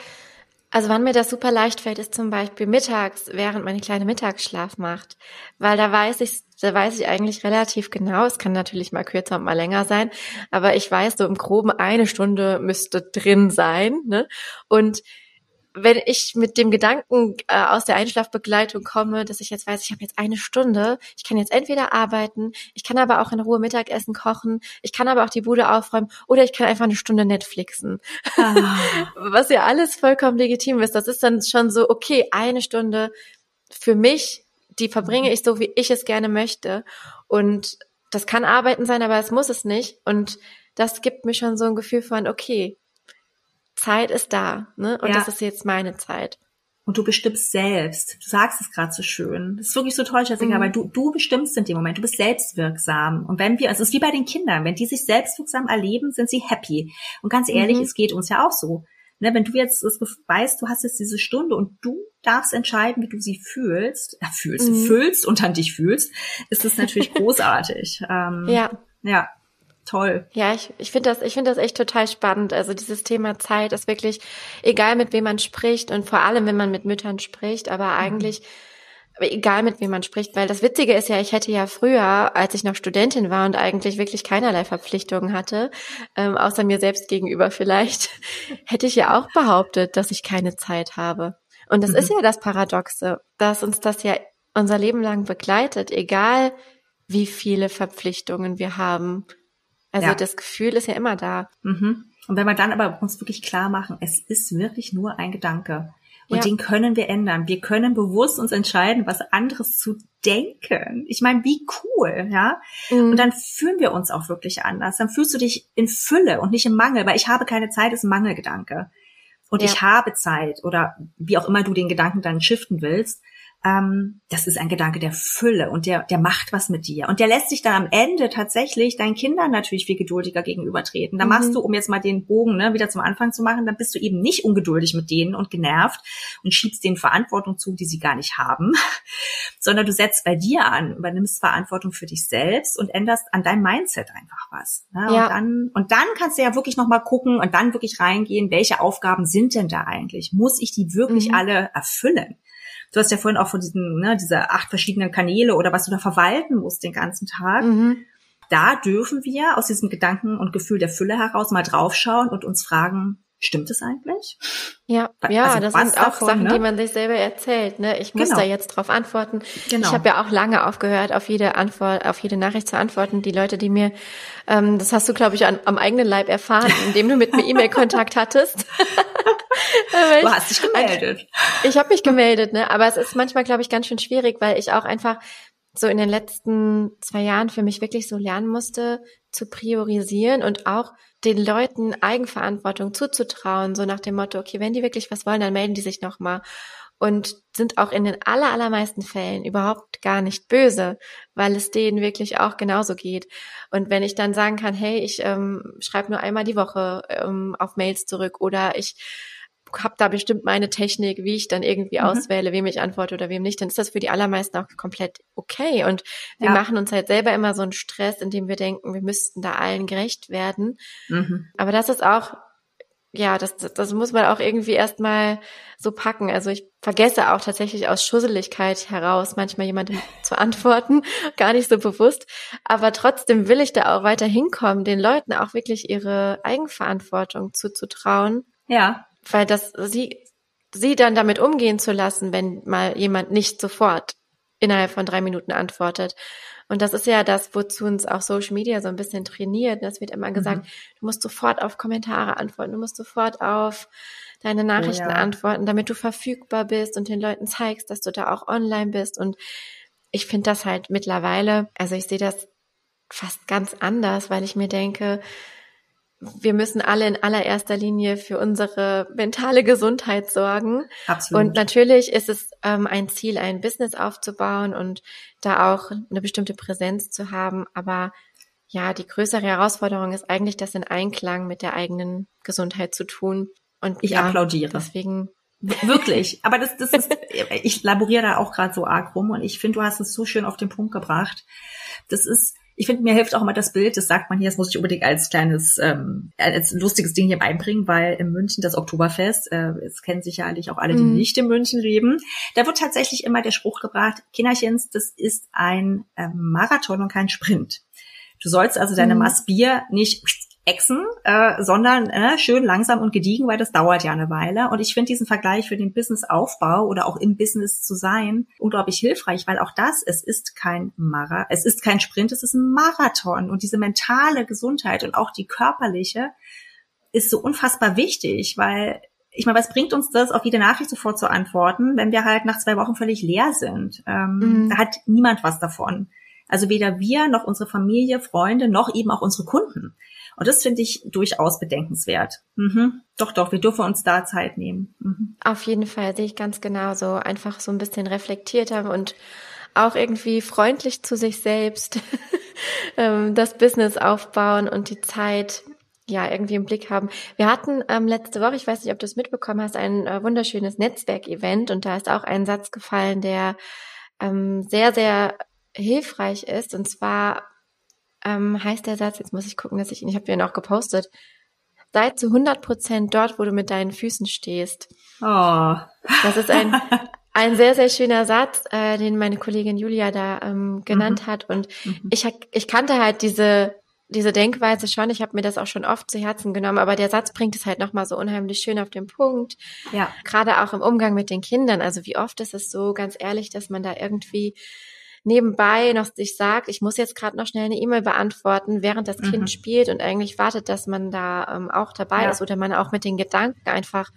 also wann mir das super leicht fällt, ist zum Beispiel mittags, während meine kleine Mittagsschlaf macht. Weil da weiß ich, da weiß ich eigentlich relativ genau, es kann natürlich mal kürzer und mal länger sein, aber ich weiß so im Groben eine Stunde müsste drin sein. Ne? Und wenn ich mit dem Gedanken äh, aus der Einschlafbegleitung komme, dass ich jetzt weiß, ich habe jetzt eine Stunde, ich kann jetzt entweder arbeiten, ich kann aber auch in Ruhe Mittagessen kochen, ich kann aber auch die Bude aufräumen oder ich kann einfach eine Stunde Netflixen. Ah. Was ja alles vollkommen legitim ist. Das ist dann schon so, okay, eine Stunde für mich, die verbringe ich so, wie ich es gerne möchte. Und das kann Arbeiten sein, aber es muss es nicht. Und das gibt mir schon so ein Gefühl von, okay, Zeit ist da, ne? Und ja. das ist jetzt meine Zeit. Und du bestimmst selbst. Du sagst es gerade so schön. Das ist wirklich so toll, Jessica, mhm. weil du, du bestimmst in dem Moment. Du bist selbstwirksam. Und wenn wir, also es ist wie bei den Kindern, wenn die sich selbstwirksam erleben, sind sie happy. Und ganz ehrlich, mhm. es geht uns ja auch so. Ne, wenn du jetzt das weißt, du hast jetzt diese Stunde und du darfst entscheiden, wie du sie fühlst, äh, fühlst, mhm. fühlst und an dich fühlst, ist das natürlich großartig. Ähm, ja. Ja, toll. Ja, ich, ich finde das, ich finde das echt total spannend. Also dieses Thema Zeit ist wirklich, egal mit wem man spricht und vor allem, wenn man mit Müttern spricht, aber mhm. eigentlich, egal mit wem man spricht, weil das Witzige ist ja, ich hätte ja früher, als ich noch Studentin war und eigentlich wirklich keinerlei Verpflichtungen hatte, ähm, außer mir selbst gegenüber vielleicht, hätte ich ja auch behauptet, dass ich keine Zeit habe. Und das mhm. ist ja das Paradoxe, dass uns das ja unser Leben lang begleitet, egal wie viele Verpflichtungen wir haben. Also ja. das Gefühl ist ja immer da. Mhm. Und wenn wir dann aber uns wirklich klar machen, es ist wirklich nur ein Gedanke. Und ja. den können wir ändern. Wir können bewusst uns entscheiden, was anderes zu denken. Ich meine, wie cool, ja? Mhm. Und dann fühlen wir uns auch wirklich anders. Dann fühlst du dich in Fülle und nicht im Mangel, weil ich habe keine Zeit ist ein Mangelgedanke. Und ja. ich habe Zeit oder wie auch immer du den Gedanken dann shiften willst ähm, das ist ein Gedanke der Fülle und der, der macht was mit dir. Und der lässt sich dann am Ende tatsächlich deinen Kindern natürlich viel geduldiger gegenübertreten. Da mhm. machst du, um jetzt mal den Bogen ne, wieder zum Anfang zu machen, dann bist du eben nicht ungeduldig mit denen und genervt und schiebst denen Verantwortung zu, die sie gar nicht haben, sondern du setzt bei dir an, übernimmst Verantwortung für dich selbst und änderst an deinem Mindset einfach was. Ne? Ja. Und, dann, und dann kannst du ja wirklich nochmal gucken und dann wirklich reingehen, welche Aufgaben sind denn da eigentlich? Muss ich die wirklich mhm. alle erfüllen? Du hast ja vorhin auch von diesen, ne, dieser acht verschiedenen Kanäle oder was du da verwalten musst den ganzen Tag. Mhm. Da dürfen wir aus diesem Gedanken und Gefühl der Fülle heraus mal draufschauen und uns fragen, stimmt es eigentlich? Ja, ja, also das sind auch davon, Sachen, ne? die man sich selber erzählt. Ne? Ich muss genau. da jetzt drauf antworten. Genau. Ich habe ja auch lange aufgehört, auf jede Antwort, auf jede Nachricht zu antworten. Die Leute, die mir, ähm, das hast du, glaube ich, an, am eigenen Leib erfahren, indem du mit mir E-Mail-Kontakt hattest. du hast dich gemeldet. Ich, ich habe mich gemeldet, ne? Aber es ist manchmal, glaube ich, ganz schön schwierig, weil ich auch einfach so in den letzten zwei Jahren für mich wirklich so lernen musste, zu priorisieren und auch den Leuten Eigenverantwortung zuzutrauen, so nach dem Motto, okay, wenn die wirklich was wollen, dann melden die sich nochmal und sind auch in den aller, allermeisten Fällen überhaupt gar nicht böse, weil es denen wirklich auch genauso geht. Und wenn ich dann sagen kann, hey, ich ähm, schreibe nur einmal die Woche ähm, auf Mails zurück oder ich habe da bestimmt meine Technik, wie ich dann irgendwie mhm. auswähle, wem ich antworte oder wem nicht, dann ist das für die allermeisten auch komplett okay. Und wir ja. machen uns halt selber immer so einen Stress, indem wir denken, wir müssten da allen gerecht werden. Mhm. Aber das ist auch, ja, das, das muss man auch irgendwie erstmal so packen. Also ich vergesse auch tatsächlich aus Schusseligkeit heraus, manchmal jemandem zu antworten, gar nicht so bewusst. Aber trotzdem will ich da auch weiter hinkommen, den Leuten auch wirklich ihre Eigenverantwortung zuzutrauen. Ja weil das sie sie dann damit umgehen zu lassen, wenn mal jemand nicht sofort innerhalb von drei Minuten antwortet. Und das ist ja das, wozu uns auch Social Media so ein bisschen trainiert. Das wird immer gesagt, mhm. du musst sofort auf Kommentare antworten, du musst sofort auf deine Nachrichten ja. antworten, damit du verfügbar bist und den Leuten zeigst, dass du da auch online bist. Und ich finde das halt mittlerweile, also ich sehe das fast ganz anders, weil ich mir denke, wir müssen alle in allererster Linie für unsere mentale Gesundheit sorgen. Absolut. Und natürlich ist es ähm, ein Ziel, ein Business aufzubauen und da auch eine bestimmte Präsenz zu haben. Aber ja, die größere Herausforderung ist eigentlich, das in Einklang mit der eigenen Gesundheit zu tun. Und ich ja, applaudiere. Deswegen. Wirklich. Aber das, das ist, ich laboriere da auch gerade so arg rum und ich finde, du hast es so schön auf den Punkt gebracht. Das ist, ich finde, mir hilft auch immer das Bild, das sagt man hier, das muss ich unbedingt als kleines, ähm, als lustiges Ding hier beibringen, weil in München das Oktoberfest, äh, es kennen sicherlich auch alle, die mhm. nicht in München leben, da wird tatsächlich immer der Spruch gebracht, Kinderchens, das ist ein äh, Marathon und kein Sprint. Du sollst also deine mhm. Maß Bier nicht Echsen, äh, sondern äh, schön langsam und gediegen, weil das dauert ja eine Weile. Und ich finde diesen Vergleich für den Businessaufbau oder auch im Business zu sein unglaublich hilfreich, weil auch das, es ist kein Mara, es ist kein Sprint, es ist ein Marathon. Und diese mentale Gesundheit und auch die körperliche ist so unfassbar wichtig, weil ich meine, was bringt uns das, auf jede Nachricht sofort zu antworten, wenn wir halt nach zwei Wochen völlig leer sind? Ähm, mhm. Da hat niemand was davon. Also weder wir noch unsere Familie, Freunde noch eben auch unsere Kunden. Und das finde ich durchaus bedenkenswert. Mhm. Doch, doch, wir dürfen uns da Zeit nehmen. Mhm. Auf jeden Fall sehe ich ganz genauso. Einfach so ein bisschen reflektierter und auch irgendwie freundlich zu sich selbst ähm, das Business aufbauen und die Zeit ja irgendwie im Blick haben. Wir hatten ähm, letzte Woche, ich weiß nicht, ob du es mitbekommen hast, ein äh, wunderschönes Netzwerkevent und da ist auch ein Satz gefallen, der ähm, sehr, sehr hilfreich ist. Und zwar ähm, heißt der Satz, jetzt muss ich gucken, dass ich ihn, ich habe ihn auch gepostet, sei zu 100 Prozent dort, wo du mit deinen Füßen stehst. Oh. Das ist ein, ein sehr, sehr schöner Satz, äh, den meine Kollegin Julia da ähm, genannt mhm. hat. Und mhm. ich, ich kannte halt diese, diese Denkweise schon. Ich habe mir das auch schon oft zu Herzen genommen, aber der Satz bringt es halt nochmal so unheimlich schön auf den Punkt. Ja. Gerade auch im Umgang mit den Kindern. Also wie oft ist es so, ganz ehrlich, dass man da irgendwie nebenbei noch sich sagt, ich muss jetzt gerade noch schnell eine E-Mail beantworten, während das Kind mhm. spielt und eigentlich wartet, dass man da ähm, auch dabei ja. ist oder man auch mit den Gedanken einfach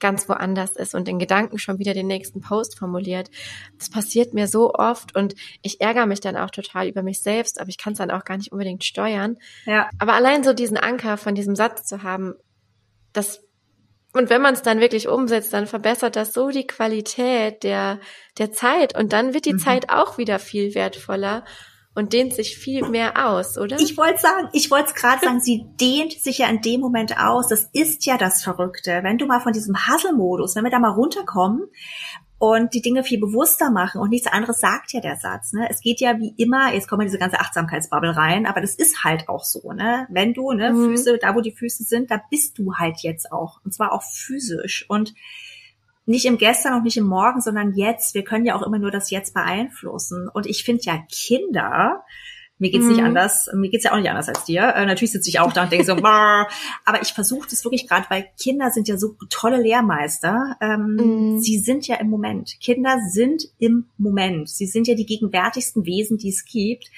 ganz woanders ist und in Gedanken schon wieder den nächsten Post formuliert. Das passiert mir so oft und ich ärgere mich dann auch total über mich selbst, aber ich kann es dann auch gar nicht unbedingt steuern. Ja. Aber allein so diesen Anker von diesem Satz zu haben, das und wenn man es dann wirklich umsetzt, dann verbessert das so die Qualität der, der Zeit und dann wird die mhm. Zeit auch wieder viel wertvoller und dehnt sich viel mehr aus, oder? Ich wollte sagen, ich wollte es gerade sagen, sie dehnt sich ja in dem Moment aus. Das ist ja das Verrückte. Wenn du mal von diesem Hustle-Modus, wenn wir da mal runterkommen und die Dinge viel bewusster machen und nichts anderes sagt ja der Satz. Ne? Es geht ja wie immer, jetzt kommen wir in diese ganze Achtsamkeitsbubble rein, aber das ist halt auch so. Ne? Wenn du ne, mhm. Füße, da wo die Füße sind, da bist du halt jetzt auch und zwar auch physisch und nicht im Gestern und nicht im Morgen, sondern jetzt. Wir können ja auch immer nur das Jetzt beeinflussen. Und ich finde ja Kinder, mir geht's mhm. nicht anders, mir geht's ja auch nicht anders als dir. Äh, natürlich sitze ich auch da und denke so, aber ich versuche das wirklich gerade, weil Kinder sind ja so tolle Lehrmeister. Ähm, mhm. Sie sind ja im Moment. Kinder sind im Moment. Sie sind ja die gegenwärtigsten Wesen, die es gibt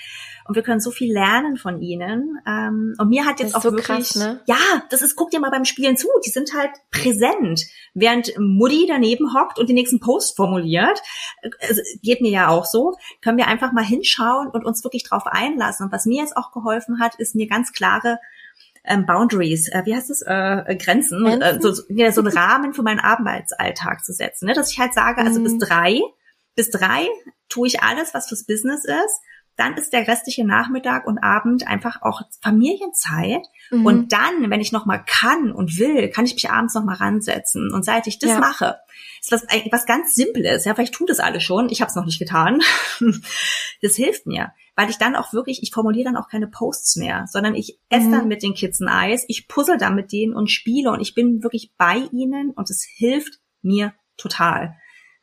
und wir können so viel lernen von ihnen. Ähm, und mir hat jetzt auch so wirklich, krass, ne? ja, das ist, guck dir mal beim Spielen zu, die sind halt präsent, während Mutti daneben hockt und den nächsten Post formuliert. Also, geht mir ja auch so. Können wir einfach mal hinschauen und uns wirklich drauf einlassen. Und was mir jetzt auch geholfen hat, ist mir ganz klare ähm, Boundaries, äh, wie heißt es, äh, Grenzen, Grenzen? Äh, so, ja, so einen Rahmen für meinen Arbeitsalltag zu setzen. Ne? Dass ich halt sage, also mhm. bis drei, bis drei tue ich alles, was fürs Business ist dann ist der restliche Nachmittag und Abend einfach auch Familienzeit. Mhm. Und dann, wenn ich noch mal kann und will, kann ich mich abends noch mal ransetzen. Und seit ich das ja. mache, ist was, was ganz Simples. Ja, vielleicht tut das alle schon. Ich habe es noch nicht getan. das hilft mir, weil ich dann auch wirklich, ich formuliere dann auch keine Posts mehr, sondern ich esse mhm. dann mit den Kids ein Eis, ich puzzle dann mit denen und spiele und ich bin wirklich bei ihnen und es hilft mir total.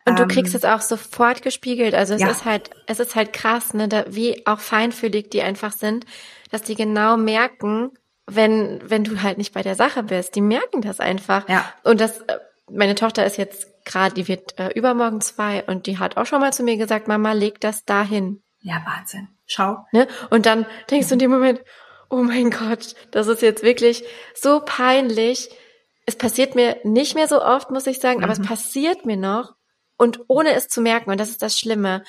Und du kriegst ähm, es auch sofort gespiegelt. Also es ja. ist halt, es ist halt krass, ne, da, wie auch feinfühlig die einfach sind, dass die genau merken, wenn, wenn du halt nicht bei der Sache bist. Die merken das einfach. Ja. Und das, äh, meine Tochter ist jetzt gerade, die wird äh, übermorgen zwei und die hat auch schon mal zu mir gesagt, Mama, leg das dahin. Ja, Wahnsinn. Schau. Ne? Und dann denkst du in dem Moment, oh mein Gott, das ist jetzt wirklich so peinlich. Es passiert mir nicht mehr so oft, muss ich sagen, mhm. aber es mhm. passiert mir noch. Und ohne es zu merken, und das ist das Schlimme,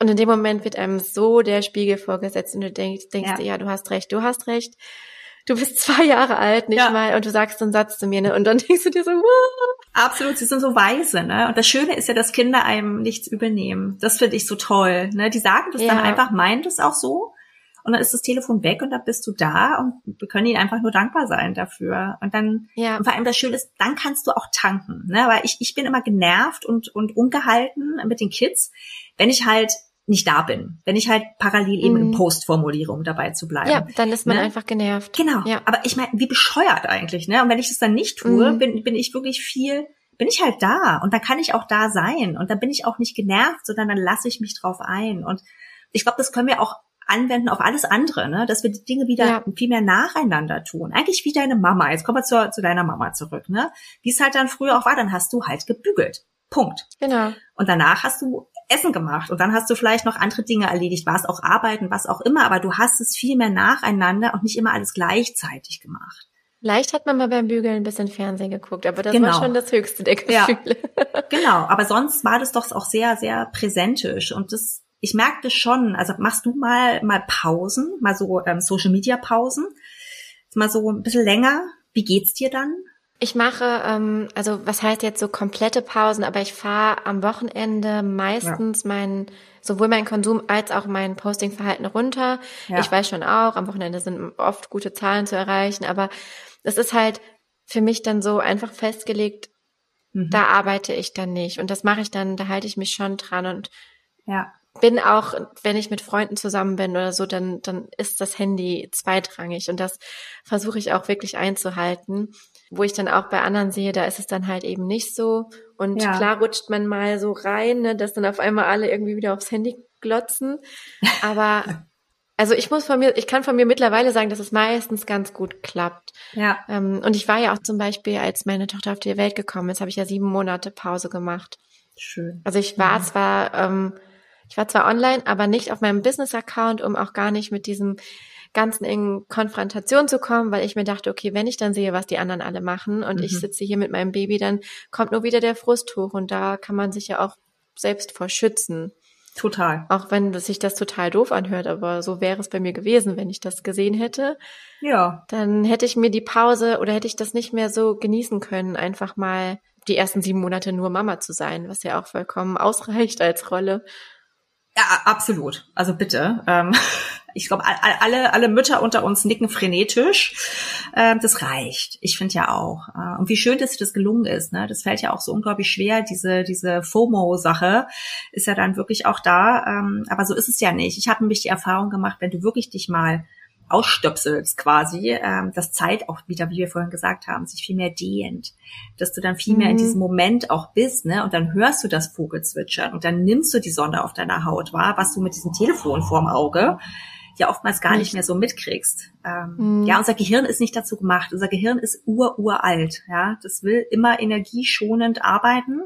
Und in dem Moment wird einem so der Spiegel vorgesetzt und du denkst, denkst Ja. dir, ja, du hast recht, du hast recht. Du bist zwei Jahre alt, nicht Ja. mal, und du sagst so einen Satz zu mir, ne? Und dann denkst du dir so, wow. Absolut, sie sind so weise, ne? Und das Schöne ist ja, dass Kinder einem nichts übernehmen. Das finde ich so toll, ne? Die sagen das dann Ja. einfach, meint es auch so. Und dann ist das Telefon weg und dann bist du da und wir können ihnen einfach nur dankbar sein dafür. Und dann, Ja. und vor allem das Schöne ist, dann kannst du auch tanken, ne? Weil ich, ich bin immer genervt und, und ungehalten mit den Kids, wenn ich halt nicht da bin. Wenn ich halt parallel eben im Post formuliere, um dabei zu bleiben. Ja, dann ist man Ne? einfach genervt. Genau. Ja. Aber ich meine, wie bescheuert eigentlich, ne? Und wenn ich das dann nicht tue, Mhm. bin, bin ich wirklich viel, bin ich halt da. Und dann kann ich auch da sein. Und dann bin ich auch nicht genervt, sondern dann lasse ich mich drauf ein. Und ich glaube, das können wir auch anwenden auf alles andere, ne? Dass wir die Dinge wieder Ja. viel mehr nacheinander tun. Eigentlich wie deine Mama. Jetzt kommen wir zur, zu deiner Mama zurück, ne? Wie es halt dann früher auch war, dann hast du halt gebügelt. Punkt. Genau. Und danach hast du Essen gemacht und dann hast du vielleicht noch andere Dinge erledigt, war es auch Arbeiten, was auch immer, aber du hast es viel mehr nacheinander und nicht immer alles gleichzeitig gemacht. Leicht hat man mal beim Bügeln ein bisschen Fernsehen geguckt, aber das Genau. war schon das höchste der Ja. Gefühle. Genau, aber sonst war das doch auch sehr, sehr präsentisch und das, ich merke das schon. Also machst du mal mal Pausen, mal so ähm, Social Media Pausen, mal so ein bisschen länger. Wie geht's dir dann? Ich mache, ähm, also was heißt jetzt so komplette Pausen, aber ich fahre am Wochenende meistens mein, sowohl mein Konsum als auch mein Postingverhalten runter. Ja. Ich weiß schon auch, am Wochenende sind oft gute Zahlen zu erreichen, aber es ist halt für mich dann so einfach festgelegt, Mhm. da arbeite ich dann nicht. Und das mache ich dann, da halte ich mich schon dran und Ja, bin auch, wenn ich mit Freunden zusammen bin oder so, dann, dann ist das Handy zweitrangig und das versuche ich auch wirklich einzuhalten. Wo ich dann auch bei anderen sehe, da ist es dann halt eben nicht so. Und Ja. klar rutscht man mal so rein, ne, dass dann auf einmal alle irgendwie wieder aufs Handy glotzen. Aber also ich muss von mir, ich kann von mir mittlerweile sagen, dass es meistens ganz gut klappt. ja, Ähm, und ich war ja auch zum Beispiel, als meine Tochter auf die Welt gekommen ist, habe ich ja sieben Monate Pause gemacht. schön. Also ich war zwar, ähm, ich war zwar online, aber nicht auf meinem Business-Account, um auch gar nicht mit diesem ganzen in Konfrontation zu kommen, weil ich mir dachte, okay, wenn ich dann sehe, was die anderen alle machen und ich Mhm. sitze hier mit meinem Baby, dann kommt nur wieder der Frust hoch und da kann man sich ja auch selbst vor schützen. Total. Auch wenn sich das total doof anhört, aber so wäre es bei mir gewesen, wenn ich das gesehen hätte. Ja, Dann hätte ich mir die Pause oder hätte ich das nicht mehr so genießen können, einfach mal die ersten sieben Monate nur Mama zu sein, was ja auch vollkommen ausreicht als Rolle. Ja, absolut. Also bitte. Ähm, ich glaube, alle, alle Mütter unter uns nicken frenetisch. Ähm, das reicht. Ich finde ja auch. Äh, und wie schön, dass dir das gelungen ist. Ne? Das fällt ja auch so unglaublich schwer. Diese, diese FOMO-Sache ist ja dann wirklich auch da. Ähm, aber so ist es ja nicht. Ich habe nämlich die Erfahrung gemacht, wenn du wirklich dich mal ausstöpselst quasi, ähm, dass Zeit auch wieder, wie wir vorhin gesagt haben, sich viel mehr dehnt, dass du dann viel mehr in Mhm. diesem Moment auch bist, ne? Und dann hörst du das Vogelzwitschern und dann nimmst du die Sonne auf deiner Haut wahr, was du mit diesem Telefon vorm Auge ja oftmals gar nicht mehr so mitkriegst. Ähm, Mhm. Ja, unser Gehirn ist nicht dazu gemacht. Unser Gehirn ist ur uralt, ja. Das will immer energieschonend arbeiten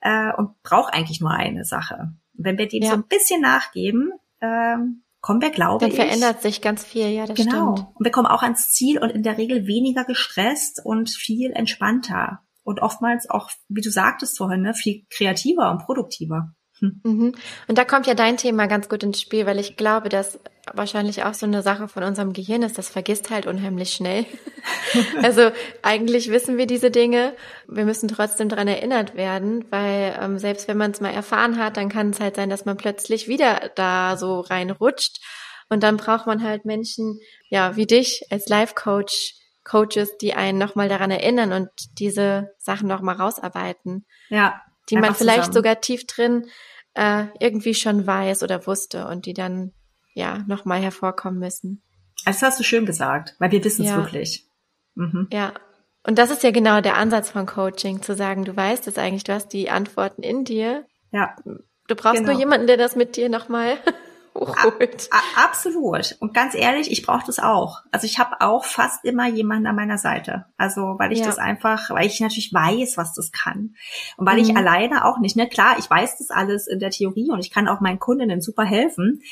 äh, und braucht eigentlich nur eine Sache. Wenn wir dem Ja. so ein bisschen nachgeben, ähm, kommen wir, glaube Dann ich, verändert sich ganz viel, ja, das Genau. stimmt. Und wir kommen auch ans Ziel und in der Regel weniger gestresst und viel entspannter. Und oftmals auch, wie du sagtest vorhin, ne, viel kreativer und produktiver. Hm. Mhm. Und da kommt ja dein Thema ganz gut ins Spiel, weil ich glaube, dass wahrscheinlich auch so eine Sache von unserem Gehirn ist, das vergisst halt unheimlich schnell. also eigentlich wissen wir diese Dinge, wir müssen trotzdem dran erinnert werden, weil ähm, selbst wenn man es mal erfahren hat, dann kann es halt sein, dass man plötzlich wieder da so reinrutscht und dann braucht man halt Menschen, ja, wie dich als Life-Coach, Coaches, die einen nochmal daran erinnern und diese Sachen nochmal rausarbeiten Ja. die man vielleicht zusammen. sogar tief drin äh, irgendwie schon weiß oder wusste und die dann ja nochmal hervorkommen müssen. Also das hast du schön gesagt, weil wir wissen es Ja. wirklich. Mhm. Ja. Und das ist ja genau der Ansatz von Coaching, zu sagen, du weißt es eigentlich, du hast die Antworten in dir. Ja. Du brauchst Genau. nur jemanden, der das mit dir nochmal hochholt. A absolut. Und ganz ehrlich, ich brauche das auch. Also ich habe auch fast immer jemanden an meiner Seite. Also weil ich Ja. das einfach, weil ich natürlich weiß, was das kann. Und weil ich Mhm. alleine auch nicht, ne, klar, ich weiß das alles in der Theorie und ich kann auch meinen Kundinnen super helfen.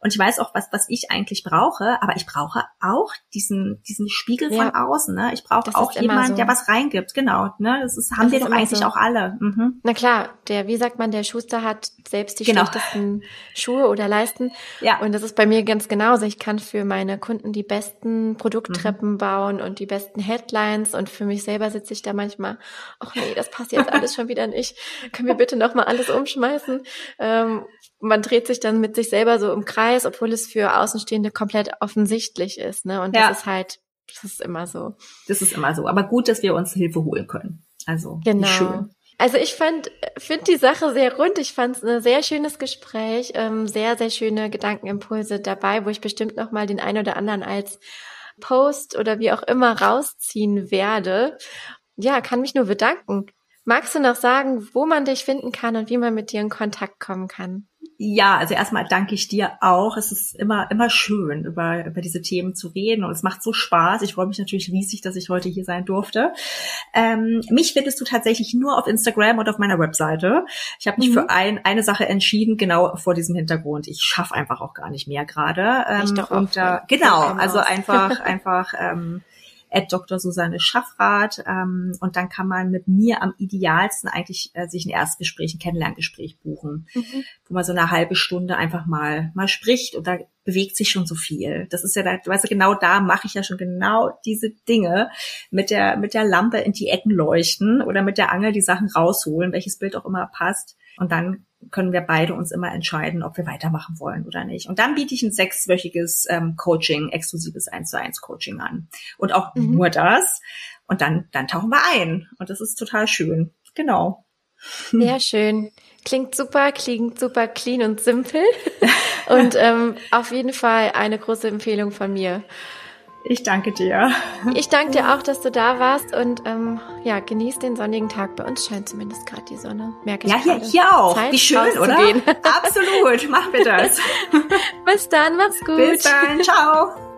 Und ich weiß auch, was, was ich eigentlich brauche, aber ich brauche auch diesen, diesen Spiegel ja. von außen. Ne? Ich brauche auch jemanden, so. der was reingibt. Genau. Ne? Das ist, haben das wir doch eigentlich so. auch alle. Mhm. Na klar, der, wie sagt man, der Schuster hat selbst die genau. schlechtesten Schuhe oder Leisten. Ja. Und das ist bei mir ganz genauso. Ich kann für meine Kunden die besten Produkttreppen mhm. bauen und die besten Headlines und für mich selber sitze ich da manchmal, ach nee, das passt jetzt alles schon wieder nicht. Können wir bitte nochmal alles umschmeißen? Ähm, man dreht sich dann mit sich selber so im Kreis, obwohl es für Außenstehende komplett offensichtlich ist. Ne? Und ja. das ist halt, das ist immer so. Das ist immer so. Aber gut, dass wir uns Hilfe holen können. Also genau. schön. Also ich fand, finde die Sache sehr rund. Ich fand es ein sehr schönes Gespräch, ähm, sehr, sehr schöne Gedankenimpulse dabei, wo ich bestimmt noch mal den einen oder anderen als Post oder wie auch immer rausziehen werde. Ja, kann mich nur bedanken. Magst du noch sagen, wo man dich finden kann und wie man mit dir in Kontakt kommen kann? Ja, also erstmal danke ich dir auch. Es ist immer, immer schön, über, über diese Themen zu reden und es macht so Spaß. Ich freue mich natürlich riesig, dass ich heute hier sein durfte. Ähm, mich findest du tatsächlich nur auf Instagram und auf meiner Webseite. Ich habe mich mhm. für ein, eine Sache entschieden, genau vor diesem Hintergrund. Ich schaffe einfach auch gar nicht mehr gerade. Ähm, und äh, genau, also einfach, einfach ähm, at Dr. Susanne Schaffrath. Ähm, und dann kann man mit mir am idealsten eigentlich äh, sich ein Erstgespräch, ein Kennenlerngespräch buchen, mhm. wo man so eine halbe Stunde einfach mal mal spricht und da bewegt sich schon so viel. Das ist ja, da, weißt du, genau da mache ich ja schon genau diese Dinge mit der mit der Lampe in die Ecken leuchten oder mit der Angel die Sachen rausholen, welches Bild auch immer passt. Und dann können wir beide uns immer entscheiden, ob wir weitermachen wollen oder nicht. Und dann biete ich ein sechswöchiges ähm, Coaching, exklusives 1 zu 1 Coaching an. Und auch mhm. nur das. Und dann, dann tauchen wir ein. Und das ist total schön. Genau. Sehr schön. Klingt super, klingt super clean und simpel. und ähm, auf jeden Fall eine große Empfehlung von mir. Ich danke dir. Ich danke dir auch, dass du da warst und ähm, ja, genieß den sonnigen Tag. Bei uns scheint zumindest gerade die Sonne. Merke ich Ja, hier, hier auch. Zeit, Wie schön, oder? Absolut. Mach wir das. Bis dann, mach's gut. Bis dann. Ciao.